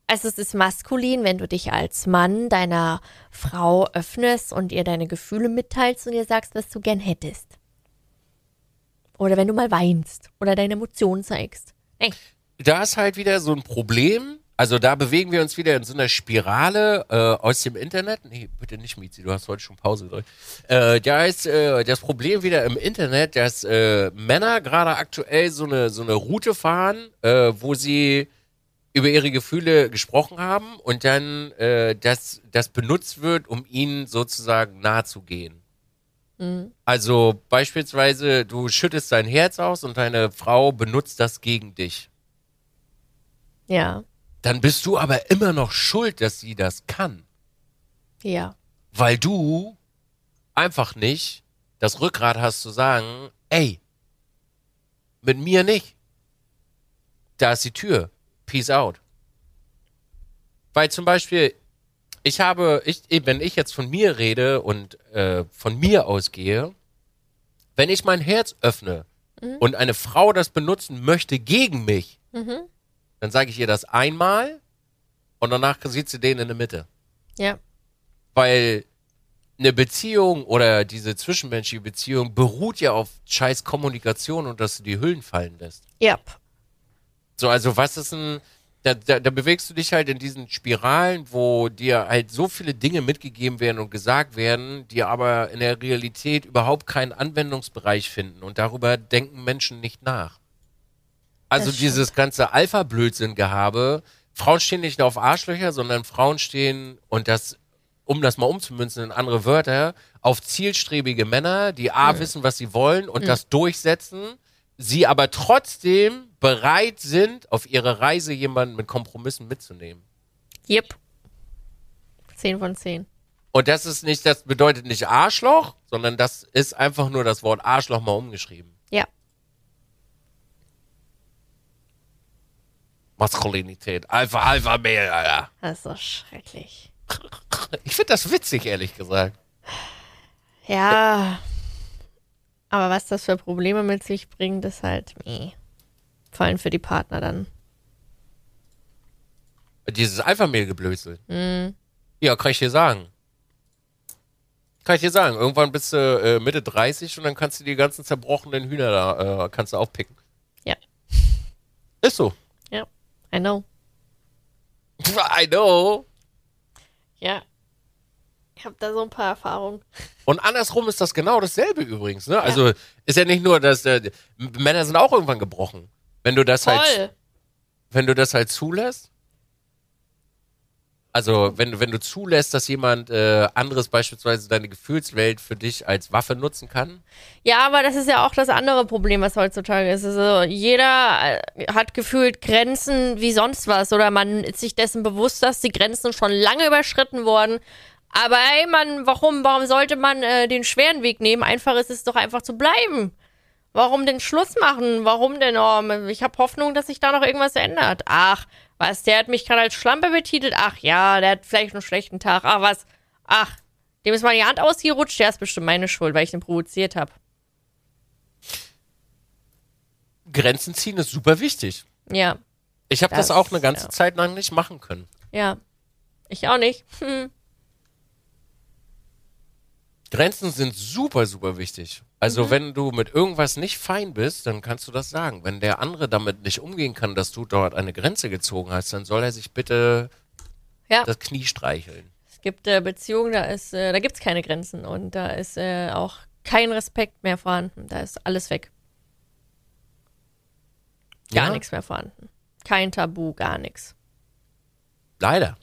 also es ist maskulin, wenn du dich als Mann deiner Frau öffnest und ihr deine Gefühle mitteilst und ihr sagst, was du gern hättest. Oder wenn du mal weinst oder deine Emotionen zeigst. Ey, da ist halt wieder so ein Problem. Also da bewegen wir uns wieder in so einer Spirale äh, aus dem Internet. Nee, bitte nicht, Mizi, du hast heute schon Pause gedrückt. Äh, da ist äh, das Problem wieder im Internet, dass äh, Männer gerade aktuell so eine, so eine Route fahren, äh, wo sie über ihre Gefühle gesprochen haben und dann äh, das, das benutzt wird, um ihnen sozusagen nahe zu gehen. Also beispielsweise, du schüttest dein Herz aus und deine Frau benutzt das gegen dich. Ja. Dann bist du aber immer noch schuld, dass sie das kann. Ja. Weil du einfach nicht das Rückgrat hast zu sagen, ey, mit mir nicht. Da ist die Tür. Peace out. Weil zum Beispiel, ich habe, ich, wenn ich jetzt von mir rede und äh, von mir ausgehe, wenn ich mein Herz öffne und eine Frau das benutzen möchte gegen mich, dann sage ich ihr das einmal und danach sieht sie den in der Mitte. Ja. Weil eine Beziehung oder diese zwischenmenschliche Beziehung beruht ja auf scheiß Kommunikation und dass du die Hüllen fallen lässt. Ja. So, also was ist ein, da, da, da bewegst du dich halt in diesen Spiralen, wo dir halt so viele Dinge mitgegeben werden und gesagt werden, die aber in der Realität überhaupt keinen Anwendungsbereich finden und darüber denken Menschen nicht nach. Also dieses ganze Alpha-Blödsinn-Gehabe, Frauen stehen nicht nur auf Arschlöcher, sondern Frauen stehen, und das, um das mal umzumünzen in andere Wörter, auf zielstrebige Männer, die A, wissen, was sie wollen und das durchsetzen, sie aber trotzdem bereit sind, auf ihre Reise jemanden mit Kompromissen mitzunehmen. Yep. Zehn von zehn. Und das ist nicht, das bedeutet nicht Arschloch, sondern das ist einfach nur das Wort Arschloch mal umgeschrieben. Ja. Maskulinität. Alpha, Alpha, Mail, Alter. Das ist doch schrecklich. [LAUGHS] Ich finde das witzig, ehrlich gesagt. Ja. Aber was das für Probleme mit sich bringt, ist halt meh. Vor allem für die Partner dann. Dieses Alpha-Mail-Geblödsel. Ja, kann ich dir sagen. Kann ich dir sagen. Irgendwann bist du äh, Mitte 30 und dann kannst du die ganzen zerbrochenen Hühner da, äh, kannst du aufpicken. Ja. Ist so. Ja. I know. [LAUGHS] I know. Ja. Ich habe da so ein paar Erfahrungen. Und andersrum ist das genau dasselbe übrigens. Ne? Also ist ja nicht nur, dass äh, Männer sind auch irgendwann gebrochen. Wenn du das halt, Voll. wenn du das halt zulässt. Also wenn, du- wenn du zulässt, dass jemand äh, anderes beispielsweise deine Gefühlswelt für dich als Waffe nutzen kann. Ja, aber das ist ja auch das andere Problem, was heutzutage ist. Also jeder äh, hat gefühlt Grenzen wie sonst was oder man ist sich dessen bewusst, dass die Grenzen schon lange überschritten wurden. Aber ey, man, warum, warum sollte man äh, den schweren Weg nehmen? Einfach ist es doch einfach zu bleiben. Warum denn Schluss machen? Warum denn? Oh, ich habe Hoffnung, dass sich da noch irgendwas ändert. Ach, was, der hat mich gerade als Schlampe betitelt? Ach ja, der hat vielleicht einen schlechten Tag. Ach was, ach, dem ist mal die Hand ausgerutscht. Der ist bestimmt meine Schuld, weil ich den provoziert habe. Grenzen ziehen ist super wichtig. Ja, Ich habe das, Das- auch eine ganze ja. Zeit lang nicht machen können. ja. Ich auch nicht. Hm. Grenzen sind super, super wichtig. Also wenn du mit irgendwas nicht fein bist, dann kannst du das sagen. Wenn der andere damit nicht umgehen kann, dass du dort eine Grenze gezogen hast, dann soll er sich bitte Ja. das Knie streicheln. Es gibt äh, Beziehungen, da ist, äh, da gibt's keine Grenzen und da ist äh, auch kein Respekt mehr vorhanden. Da ist alles weg. Gar Ja. nichts mehr vorhanden. Kein Tabu, gar nichts. Leider.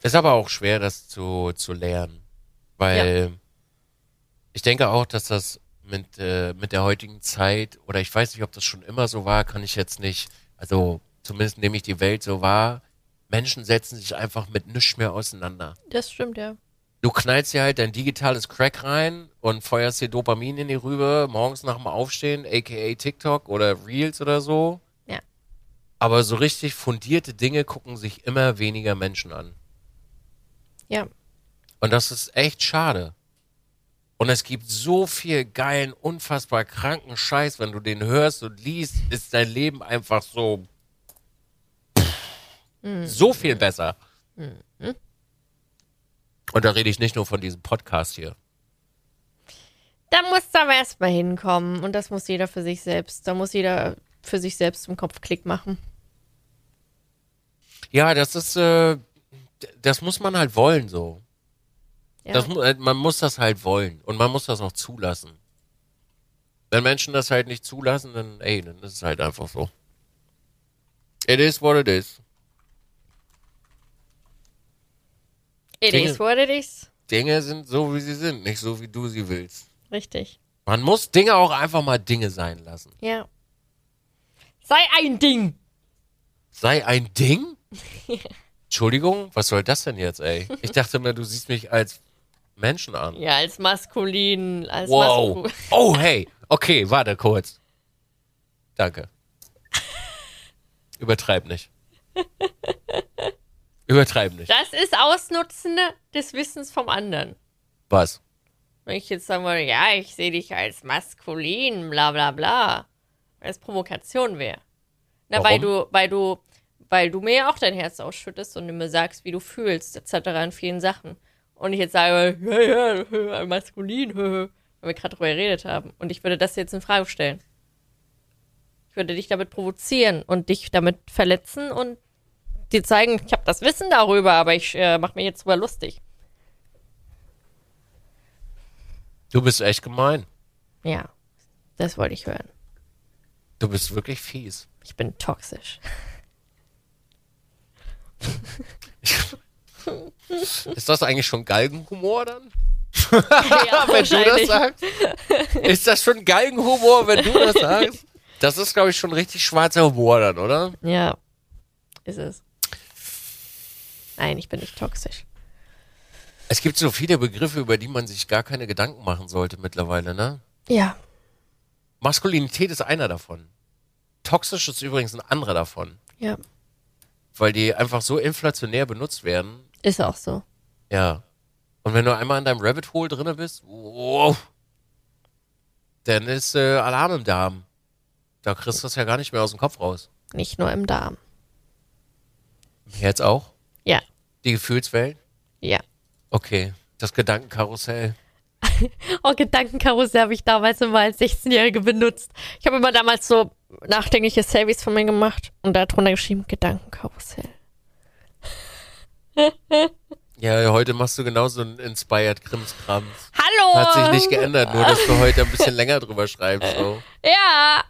Ja. Ist aber auch schwer, das zu, zu lernen. Weil ich denke auch, dass das mit, äh, mit der heutigen Zeit, oder ich weiß nicht, ob das schon immer so war, kann ich jetzt nicht, also zumindest nehme ich die Welt so wahr, Menschen setzen sich einfach mit nichts mehr auseinander. Das stimmt, ja. Du knallst dir halt dein digitales Crack rein und feuerst dir Dopamin in die Rübe, morgens nach dem Aufstehen, aka TikTok oder Reels oder so. Ja. Aber so richtig fundierte Dinge gucken sich immer weniger Menschen an. Ja. Und das ist echt schade. Und es gibt so viel geilen, unfassbar kranken Scheiß, wenn du den hörst und liest, ist dein Leben einfach so so viel besser. Und da rede ich nicht nur von diesem Podcast hier. Da muss da aber erstmal hinkommen und das muss jeder für sich selbst. Da muss jeder für sich selbst im Kopf Klick machen. Ja, das ist, äh, das muss man halt wollen so. Ja. Das, äh, man muss das halt wollen und man muss das auch zulassen. Wenn Menschen das halt nicht zulassen, dann, ey, dann ist es halt einfach so. It is what it is. It Dinge- is what it is. Dinge sind so, wie sie sind, nicht so, wie du sie willst. Richtig. Man muss Dinge auch einfach mal Dinge sein lassen. Ja. Sei ein Ding. Sei ein Ding? [LAUGHS] Entschuldigung, was soll das denn jetzt, ey? Ich dachte mir, du siehst mich als Menschen an. Ja, als maskulin, als Wow. maskulin. Oh, hey. Okay, warte kurz. Danke. Übertreib nicht. Übertreib nicht. Das ist Ausnutzen des Wissens vom anderen. Was? Wenn ich jetzt sagen würde, ja, ich sehe dich als maskulin, bla bla bla. Weil es Provokation wäre. Na, weil du, weil du, weil du mir ja auch dein Herz ausschüttest und du mir sagst, wie du fühlst, etc. in vielen Sachen. Und ich jetzt sage, ja, ja, [LAUGHS] maskulin, [LAUGHS] weil wir gerade drüber geredet haben. Und ich würde das jetzt in Frage stellen. Ich würde dich damit provozieren und dich damit verletzen und dir zeigen, ich habe das Wissen darüber, aber ich äh, mache mir jetzt drüber lustig. Du bist echt gemein. Ja, das wollte ich hören. Du bist wirklich fies. Ich bin toxisch. [LAUGHS] [LAUGHS] Ist das eigentlich schon Galgenhumor dann? ja, [LAUGHS] wenn du das sagst? Ist das schon Galgenhumor, wenn du das sagst? Das ist, glaube ich, schon richtig schwarzer Humor dann, oder? Ja, ist es. Nein, ich bin nicht toxisch. Es gibt so viele Begriffe, über die man sich gar keine Gedanken machen sollte mittlerweile, ne? Ja, Maskulinität ist einer davon. Toxisch ist übrigens ein anderer davon. ja, Weil die einfach so inflationär benutzt werden. ist auch so. Ja. Und wenn du einmal in deinem Rabbit Hole drinne bist, wow, dann ist äh, Alarm im Darm. Da kriegst du das ja gar nicht mehr aus dem Kopf raus. Nicht nur im Darm. Im Herz auch? Ja, Die Gefühlswelt? ja. Okay. Das Gedankenkarussell. [LAUGHS] Oh, Gedankenkarussell habe ich damals immer als 16-Jährige benutzt. Ich habe immer damals so nachdenkliche Selfies von mir gemacht und da drunter geschrieben Gedankenkarussell. [LAUGHS] Ja, heute machst du genauso einen Inspired Krimskrams. Hallo! Hat sich nicht geändert, nur dass du heute ein bisschen länger drüber schreibst. So. [LAUGHS] Ja.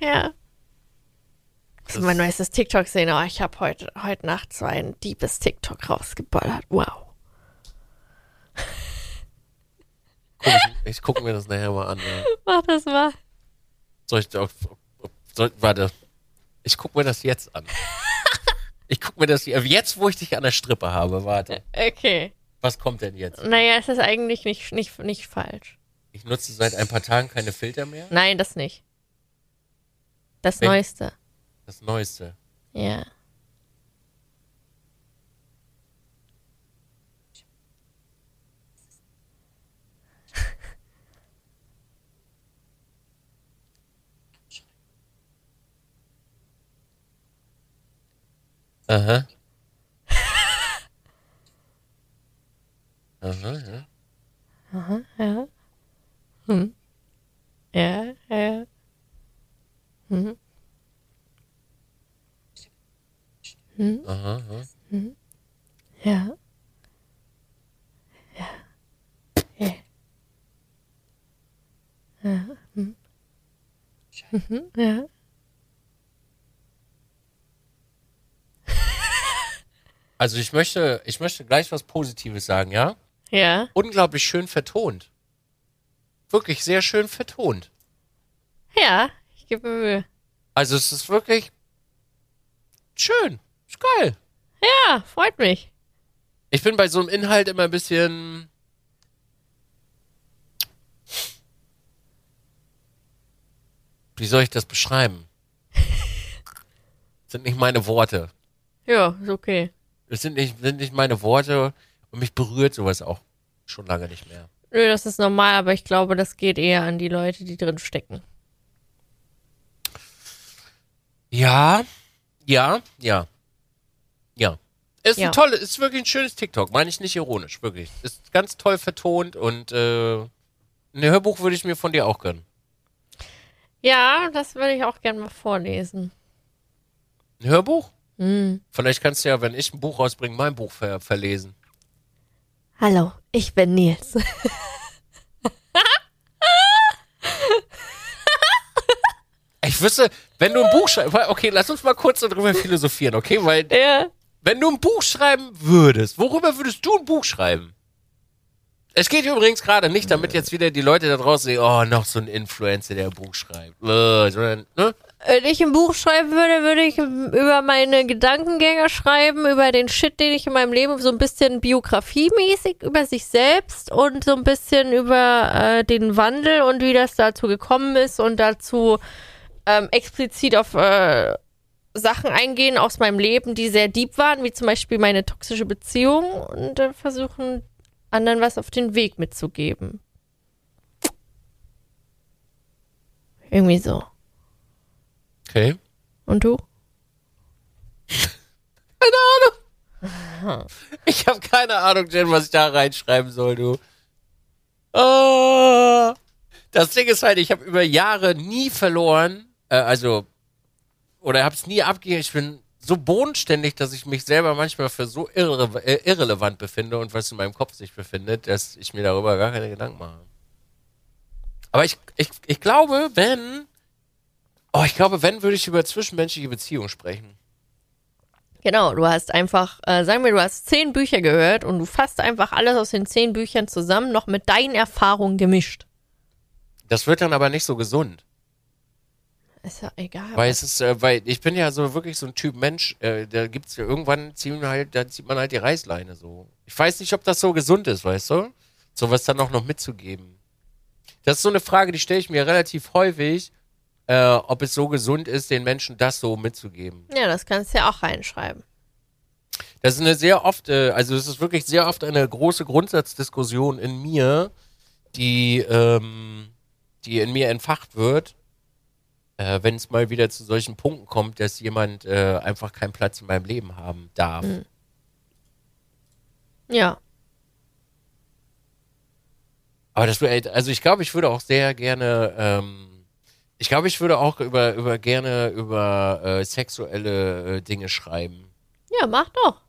Ja. Das ist mein neuestes TikTok sehen. Oh, ich habe heute, heute Nacht so ein deepes TikTok rausgeballert. Wow. Guck ich ich gucke mir das nachher mal an. Ja. Mach das mal. Soll ich soll, warte. Ich guck mir das jetzt an. Ich guck mir das jetzt, wo ich dich an der Strippe habe. Warte. Okay. Was kommt denn jetzt? Naja, es ist eigentlich nicht, nicht, nicht falsch. Ich nutze seit ein paar Tagen keine Filter mehr. Nein, das nicht. Das Wel- Neueste. Das Neueste. Ja. Aha. Aha, ja. Ja. Hm. Ja, ja. Hm. Hm. Aha, aha. Ja. Ja. Ja. Ja. Hm. Mhm, ja. Also ich möchte, ich möchte gleich was Positives sagen, ja? Ja. Unglaublich schön vertont. Wirklich sehr schön vertont. Ja, ich gebe mir Mühe. Also es ist wirklich schön. Ist geil. Ja, freut mich. Ich bin bei so einem Inhalt immer ein bisschen. Wie soll ich das beschreiben? [LAUGHS] Sind nicht meine Worte. Ja, ist okay. Das sind nicht, sind nicht meine Worte und mich berührt sowas auch schon lange nicht mehr. Nö, das ist normal, aber ich glaube, das geht eher an die Leute, die drin stecken. Ja, ja, ja, ja. Ist Ja. ein tolles, ist wirklich ein schönes TikTok, meine ich nicht ironisch, wirklich. Ist ganz toll vertont und äh, ein Hörbuch würde ich mir von dir auch gönnen. Ja, das würde ich auch gerne mal vorlesen. Ein Hörbuch? Hm. Vielleicht kannst du ja, wenn ich ein Buch rausbringe, mein Buch ver verlesen. Hallo, ich bin Nils. [LAUGHS] Ich wüsste, wenn du ein Buch schreibst, okay, lass uns mal kurz darüber philosophieren, okay? Weil, Ja. wenn du ein Buch schreiben würdest, worüber würdest du ein Buch schreiben? Es geht übrigens gerade nicht, damit jetzt wieder die Leute da draußen sehen, oh, noch so ein Influencer, der ein Buch schreibt. Sondern, ne? Wenn ich ein Buch schreiben würde, würde ich über meine Gedankengänge schreiben, über den Shit, den ich in meinem Leben so ein bisschen biografiemäßig über sich selbst und so ein bisschen über äh, den Wandel und wie das dazu gekommen ist und dazu ähm, explizit auf äh, Sachen eingehen aus meinem Leben, die sehr deep waren, wie zum Beispiel meine toxische Beziehung und äh, versuchen, anderen was auf den Weg mitzugeben. Irgendwie so. Okay. Und du? [LAUGHS] Ich habe keine Ahnung, Jen, was ich da reinschreiben soll, du. Ah. Das Ding ist halt, ich habe über Jahre nie verloren, äh, also, oder habe es nie abgegeben. Ich bin so bodenständig, dass ich mich selber manchmal für so irre äh, irrelevant befinde und was in meinem Kopf sich befindet, dass ich mir darüber gar keine Gedanken mache. Aber ich, ich, ich glaube, wenn, oh, ich glaube, wenn, würde ich über zwischenmenschliche Beziehungen sprechen. Genau, du hast einfach, äh, sagen wir, du hast zehn Bücher gehört und du fasst einfach alles aus den zehn Büchern zusammen, noch mit deinen Erfahrungen gemischt. Das wird dann aber nicht so gesund. Ist ja egal. Weil es ist, äh, weil ich bin ja so wirklich so ein Typ Mensch, äh, da gibt's ja irgendwann ziehen halt, da zieht man halt die Reißleine so. Ich weiß nicht, ob das so gesund ist, weißt du? Sowas dann auch noch mitzugeben. Das ist so eine Frage, die stelle ich mir relativ häufig, äh, ob es so gesund ist, den Menschen das so mitzugeben. ja, das kannst du ja auch reinschreiben. Das ist eine sehr oft, äh, also es ist wirklich sehr oft eine große Grundsatzdiskussion in mir, die, ähm, die in mir entfacht wird, äh, wenn es mal wieder zu solchen Punkten kommt, dass jemand äh, einfach keinen Platz in meinem Leben haben darf. Ja. Aber das also ich glaube, ich würde auch sehr gerne, ähm, ich glaube, ich würde auch über, über gerne über äh, sexuelle äh, Dinge schreiben. Ja, mach doch.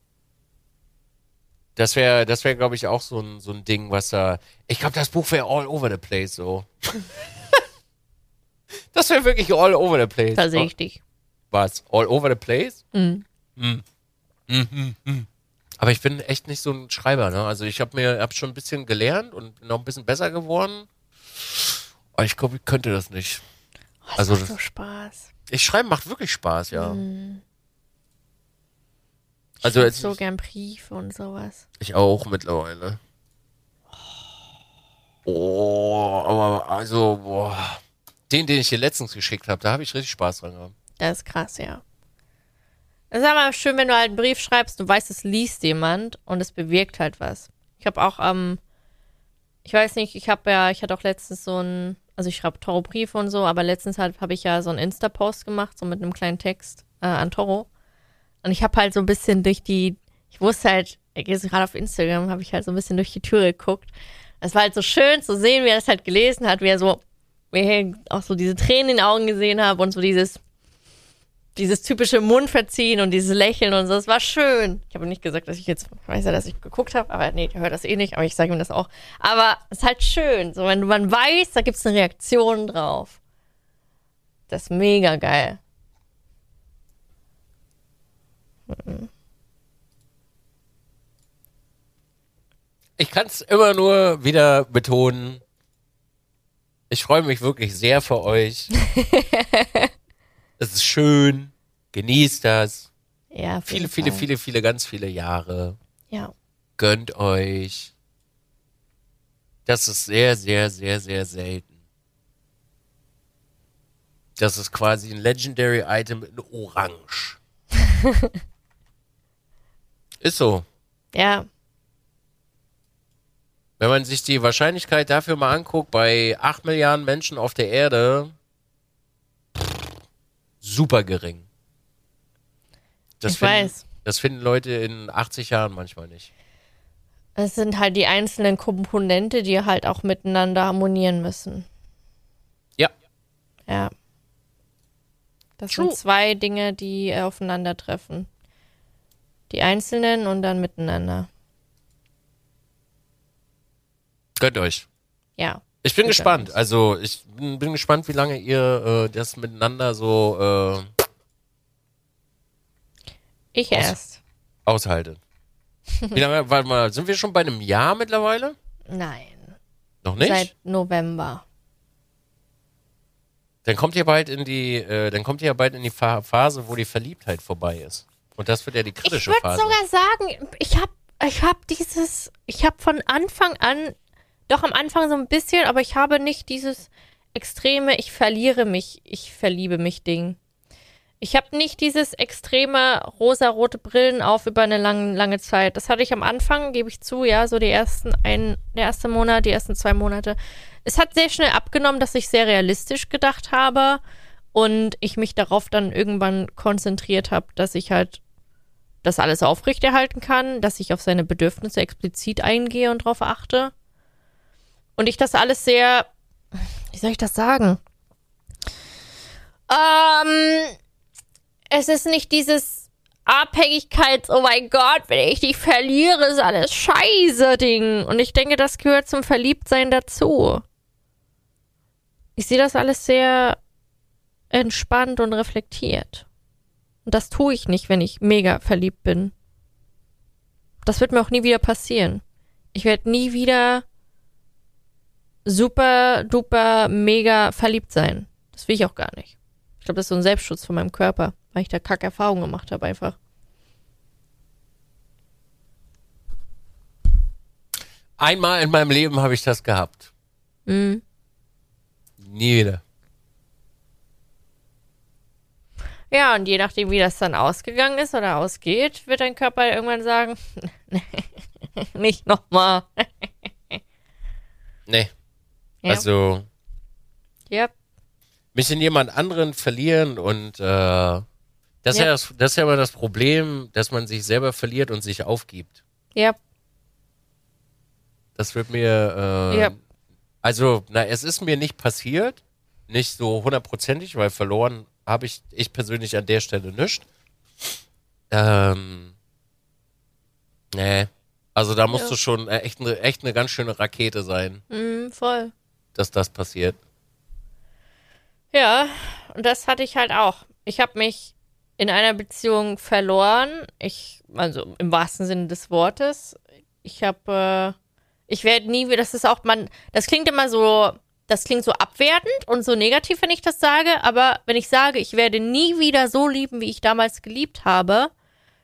Das wäre, das wäre, glaube ich, auch so ein, so ein Ding, was da. Ich glaube, das Buch wäre all over the place so. [LAUGHS] das wäre wirklich all over the place. Da sehe ich dich. Was? All over the place? Mhm. Mhm. Mhm, mhm, mhm. Aber ich bin echt nicht so ein Schreiber, ne? Also ich habe mir hab schon ein bisschen gelernt und bin noch ein bisschen besser geworden. Aber ich glaube, ich könnte das nicht. Oh, das Also macht so Spaß. Ich schreiben macht wirklich Spaß, ja. Mhm. Ich Also jetzt- so gern Briefe und sowas. Ich auch mittlerweile. Oh, aber also, boah. Den, den ich dir letztens geschickt habe, da habe ich richtig Spaß dran gehabt. Das ist krass, ja. Es ist aber schön, wenn du halt einen Brief schreibst, du weißt, es liest jemand und es bewirkt halt was. Ich habe auch ähm, ich weiß nicht, ich habe ja, ich hatte auch letztens so ein, also ich schreibe Toro-Briefe und so, aber letztens halt habe ich ja so einen Insta-Post gemacht, so mit einem kleinen Text äh, an Toro. Und ich habe halt so ein bisschen durch die, ich wusste halt, jetzt gerade auf Instagram habe ich halt so ein bisschen durch die Tür geguckt. Es war halt so schön zu sehen, wie er das halt gelesen hat, wie er so, wie ich auch so diese Tränen in den Augen gesehen habe und so dieses, dieses typische Mundverziehen und dieses Lächeln und so. Es war schön. Ich habe nicht gesagt, dass ich jetzt, weiß ja, dass ich geguckt habe, aber nee, der hört das eh nicht, aber ich sage ihm das auch. Aber es ist halt schön. So, wenn man weiß, da gibt es eine Reaktion drauf. Das ist mega geil. Ich kann es immer nur wieder betonen. Ich freue mich wirklich sehr für euch. [LAUGHS] es ist schön. Genießt das. Ja, Viele, viele, Fall. viele, viele, ganz viele Jahre. Ja. Gönnt euch. Das ist sehr, sehr, sehr, sehr selten. Das ist quasi ein Legendary Item in Orange. [LAUGHS] ist so. Ja, Wenn man sich die Wahrscheinlichkeit dafür mal anguckt, bei 8 Milliarden Menschen auf der Erde, super gering. Das ich finden, weiß. Das finden Leute in 80 Jahren manchmal nicht. Es sind halt die einzelnen Komponente, die halt auch miteinander harmonieren müssen. Ja. Ja. Das True. sind zwei Dinge, die aufeinandertreffen. Die einzelnen und dann miteinander. Gönnt euch. Ja. Ich bin gegangen gespannt. Also ich bin, bin gespannt, wie lange ihr äh, das miteinander so äh, Ich Aus- erst. aushaltet. [LAUGHS] Wie lange, warte mal, sind wir schon bei einem Jahr mittlerweile? Nein. Noch nicht? Seit November. Dann kommt ihr bald in die, äh, dann kommt ihr ja bald in die Fa Phase, wo die Verliebtheit vorbei ist. Und das wird ja die Ich kritische würde Phase. sogar sagen, ich habe ich hab dieses, ich habe von Anfang an, doch am Anfang so ein bisschen, aber ich habe nicht dieses extreme, ich verliere mich, ich verliebe mich Ding. Ich habe nicht dieses extreme rosa-rote Brillen auf über eine lange, lange Zeit. Das hatte ich am Anfang, gebe ich zu, ja, so die ersten ein, der erste Monat, die ersten zwei Monate. Es hat sehr schnell abgenommen, dass ich sehr realistisch gedacht habe und ich mich darauf dann irgendwann konzentriert habe, dass ich halt das alles aufrechterhalten kann, dass ich auf seine Bedürfnisse explizit eingehe und darauf achte. Und ich das alles sehr, wie soll ich das sagen? Ähm, es ist nicht dieses Abhängigkeits, oh mein Gott, wenn ich dich verliere, ist alles scheiße Ding. Und ich denke, das gehört zum Verliebtsein dazu. Ich sehe das alles sehr entspannt und reflektiert. Und das tue ich nicht, wenn ich mega verliebt bin. Das wird mir auch nie wieder passieren. Ich werde nie wieder super, duper, mega verliebt sein. Das will ich auch gar nicht. Ich glaube, das ist so ein Selbstschutz von meinem Körper, weil ich da kack Erfahrungen gemacht habe einfach. Einmal in meinem Leben habe ich das gehabt. Mhm. Nie wieder. Ja, und je nachdem, wie das dann ausgegangen ist oder ausgeht, wird dein Körper irgendwann sagen, [LAUGHS] [LAUGHS] nicht nochmal. Nee. Ja. Also ja, mich in jemand anderen verlieren und äh, das, ist ja. Ja. das, ist ja immer das Problem, dass man sich selber verliert und sich aufgibt. ja, Das wird mir, äh, Ja. also, na, es ist mir nicht passiert, nicht so hundertprozentig, weil verloren habe ich, ich persönlich an der Stelle nicht. Ähm, nee, also da musst Ja. du schon äh, echt eine echt eine ganz schöne Rakete sein, mhm, voll. Dass das passiert. Ja, und das hatte ich halt auch. Ich habe mich in einer Beziehung verloren. Ich, also im wahrsten Sinne des Wortes. Ich habe, äh, ich werde nie wieder, das ist auch, man, das klingt immer so, das klingt so abwertend und so negativ, wenn ich das sage, aber wenn ich sage, ich werde nie wieder so lieben, wie ich damals geliebt habe,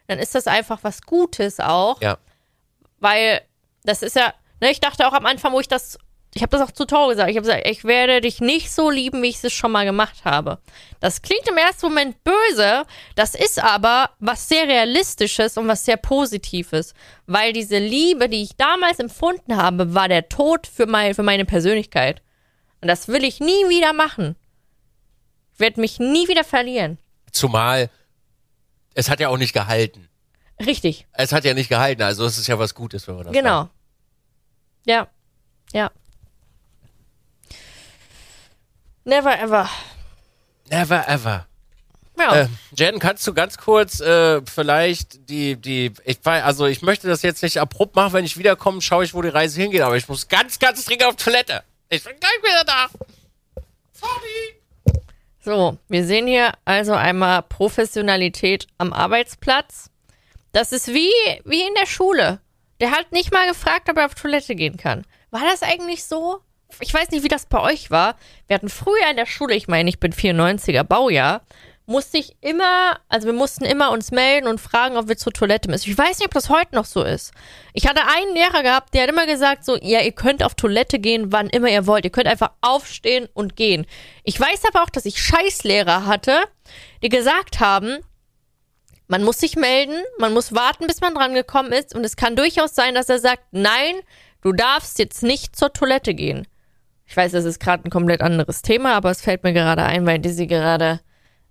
dann ist das einfach was Gutes auch. Ja. Weil das ist ja, ne, ich dachte auch am Anfang, wo ich das, ich habe das auch zu Tor gesagt, ich habe gesagt, ich werde dich nicht so lieben, wie ich es schon mal gemacht habe. Das klingt im ersten Moment böse, das ist aber was sehr Realistisches und was sehr Positives. Weil diese Liebe, die ich damals empfunden habe, war der Tod für, mein, für meine Persönlichkeit. Und das will ich nie wieder machen. Ich werde mich nie wieder verlieren. Zumal es hat ja auch nicht gehalten. Richtig. Es hat ja nicht gehalten, also es ist ja was Gutes, wenn man das Genau. sagt. Ja. Ja. Never ever. Never ever. Ja. Äh, Jen, kannst du ganz kurz äh, vielleicht die, die, ich weiß, also ich möchte das jetzt nicht abrupt machen, wenn ich wiederkomme, schaue ich, wo die Reise hingeht, aber ich muss ganz, ganz dringend auf Toilette. Ich bin gleich wieder da. Sorry. So, wir sehen hier also einmal Professionalität am Arbeitsplatz. Das ist wie, wie in der Schule. Der hat nicht mal gefragt, ob er auf Toilette gehen kann. War das eigentlich so? Ich weiß nicht, wie das bei euch war. Wir hatten früher in der Schule, ich meine, ich bin 94er Baujahr, musste ich immer, also wir mussten immer uns melden und fragen, ob wir zur Toilette müssen. Ich weiß nicht, ob das heute noch so ist. Ich hatte einen Lehrer gehabt, der hat immer gesagt so, ja, ihr könnt auf Toilette gehen, wann immer ihr wollt. Ihr könnt einfach aufstehen und gehen. Ich weiß aber auch, dass ich Scheißlehrer hatte, die gesagt haben, man muss sich melden, man muss warten, bis man dran gekommen ist und es kann durchaus sein, dass er sagt, nein, du darfst jetzt nicht zur Toilette gehen. Ich weiß, das ist gerade ein komplett anderes Thema, aber es fällt mir gerade ein, weil Dizzy gerade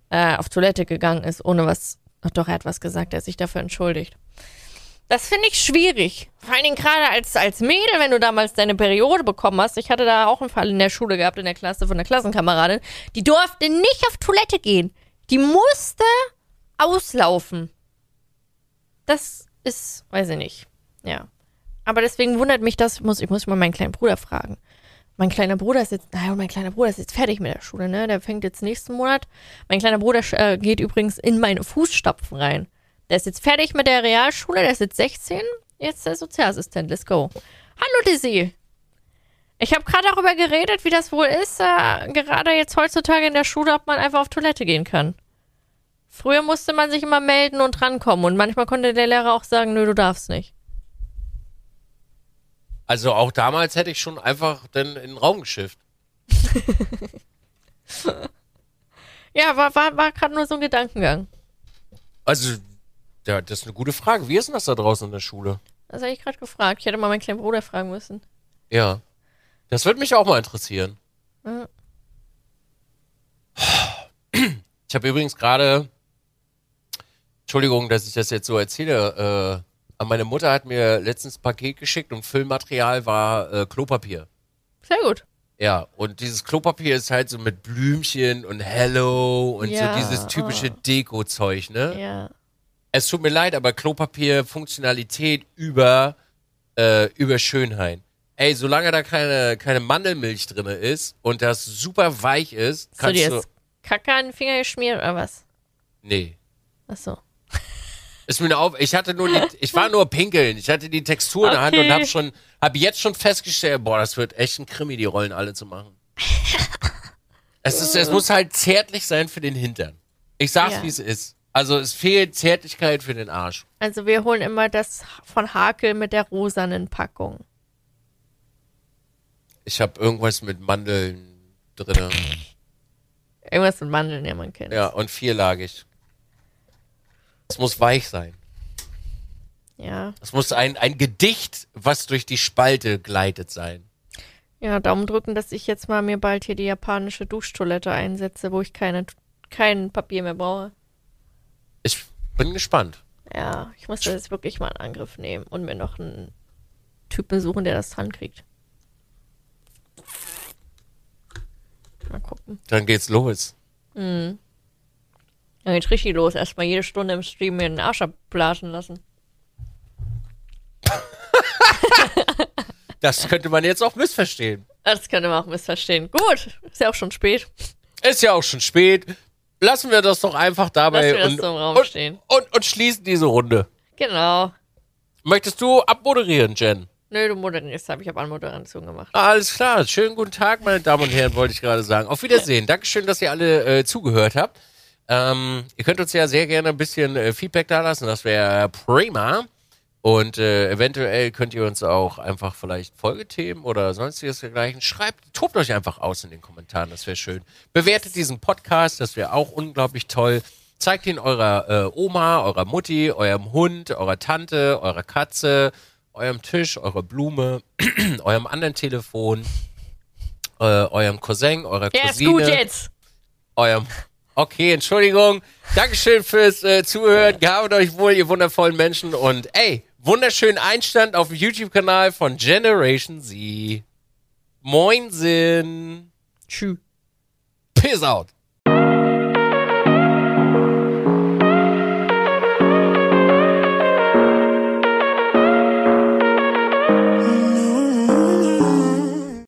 äh, auf Toilette gegangen ist, ohne was. Ach doch, er hat was gesagt, er hat sich dafür entschuldigt. Das finde ich schwierig. Vor allen Dingen gerade als, als Mädel, wenn du damals deine Periode bekommen hast. Ich hatte da auch einen Fall in der Schule gehabt, in der Klasse von einer Klassenkameradin. Die durfte nicht auf Toilette gehen. Die musste auslaufen. Das ist, weiß ich nicht. Ja. Aber deswegen wundert mich das, muss, ich muss mal meinen kleinen Bruder fragen. Mein kleiner Bruder ist jetzt, naja, mein kleiner Bruder ist jetzt fertig mit der Schule, ne? Der fängt jetzt nächsten Monat. Mein kleiner Bruder äh, geht übrigens in meine Fußstapfen rein. Der ist jetzt fertig mit der Realschule, der ist jetzt 16, jetzt der Sozialassistent. Let's go. Hallo Dizzy. Ich habe gerade darüber geredet, wie das wohl ist, äh, gerade jetzt heutzutage in der Schule, ob man einfach auf Toilette gehen kann. Früher musste man sich immer melden und rankommen und manchmal konnte der Lehrer auch sagen, nö, du darfst nicht. Also auch damals hätte ich schon einfach dann in den Raum geschifft. [LAUGHS] ja, war, war, war gerade nur so ein Gedankengang. Also, ja, das ist eine gute Frage. Wie ist denn das da draußen in der Schule? Das habe ich gerade gefragt. Ich hätte mal meinen kleinen Bruder fragen müssen. Ja. Das würde mich auch mal interessieren. Ja. Ich habe übrigens gerade, Entschuldigung, dass ich das jetzt so erzähle, äh, aber meine Mutter hat mir letztens ein Paket geschickt und Füllmaterial war äh, Klopapier. Sehr gut. Ja, und dieses Klopapier ist halt so mit Blümchen und Hello und Ja, so dieses typische oh. Deko-Zeug, ne? Ja. Es tut mir leid, aber Klopapier, Funktionalität über, äh, über Schönheit. Ey, solange da keine, keine Mandelmilch drin ist und das super weich ist, Hast du kannst dir du. jetzt Kacke an den Finger geschmiert oder was? Nee. Achso. Ist mir nur auf, ich hatte nur die, ich war nur pinkeln. Ich hatte die Textur in der Hand Okay. und hab schon, hab jetzt schon festgestellt, boah, das wird echt ein Krimi, die Rollen alle zu machen. [LAUGHS] es ist, es muss halt zärtlich sein für den Hintern. Ich sag's, Ja. wie es ist. Also es fehlt Zärtlichkeit für den Arsch. Also wir holen immer das von Hakel mit der rosanen Packung. Ich hab irgendwas mit Mandeln drinne. Irgendwas mit Mandeln, ja, man kennt. Ja, und vierlagig. Es muss weich sein. ja. Es muss ein, ein Gedicht, was durch die Spalte gleitet sein. Ja, Daumen drücken, dass ich jetzt mal mir bald hier die japanische Duschtoilette einsetze, wo ich keine, kein Papier mehr brauche. Ich bin gespannt. Ja, ich muss das jetzt wirklich mal in Angriff nehmen und mir noch einen Typen suchen, der das dran kriegt. Mal gucken. Dann geht's los. Dann geht's richtig los. Erstmal jede Stunde im Stream mir den Arsch abblasen lassen. Das könnte man jetzt auch missverstehen. Das könnte man auch missverstehen. Gut, ist ja auch schon spät. Ist ja auch schon spät. Lassen wir das doch einfach dabei und, so im Raum und, stehen. Und, und schließen diese Runde. Genau. Möchtest du abmoderieren, Jen? Nö, du moderierst, habe ich aber Anmoderation gemacht. Alles klar. Schönen guten Tag, meine Damen und Herren, wollte ich gerade sagen. Auf Wiedersehen. Dankeschön, dass ihr alle äh, zugehört habt. Ähm, ihr könnt uns ja sehr gerne ein bisschen äh, Feedback da lassen. Das wäre prima. Und äh, eventuell könnt ihr uns auch einfach vielleicht Folgethemen oder sonstiges dergleichen schreibt. Tobt euch einfach aus in den Kommentaren, das wäre schön. Bewertet diesen Podcast, das wäre auch unglaublich toll. Zeigt ihn eurer äh, Oma, eurer Mutti, eurem Hund, eurer Tante, eurer Katze, eurem Tisch, eurer Blume, [CLEARS THROAT] eurem anderen Telefon, äh, eurem Cousin, eurer Ja, ist Cousine gut jetzt. eurem. Okay, Entschuldigung. Dankeschön fürs äh, Zuhören. Gehabt euch wohl, ihr wundervollen Menschen. Und ey, wunderschönen Einstand auf dem YouTube-Kanal von Generation Z. Moinsen. Tschüss. Peace out.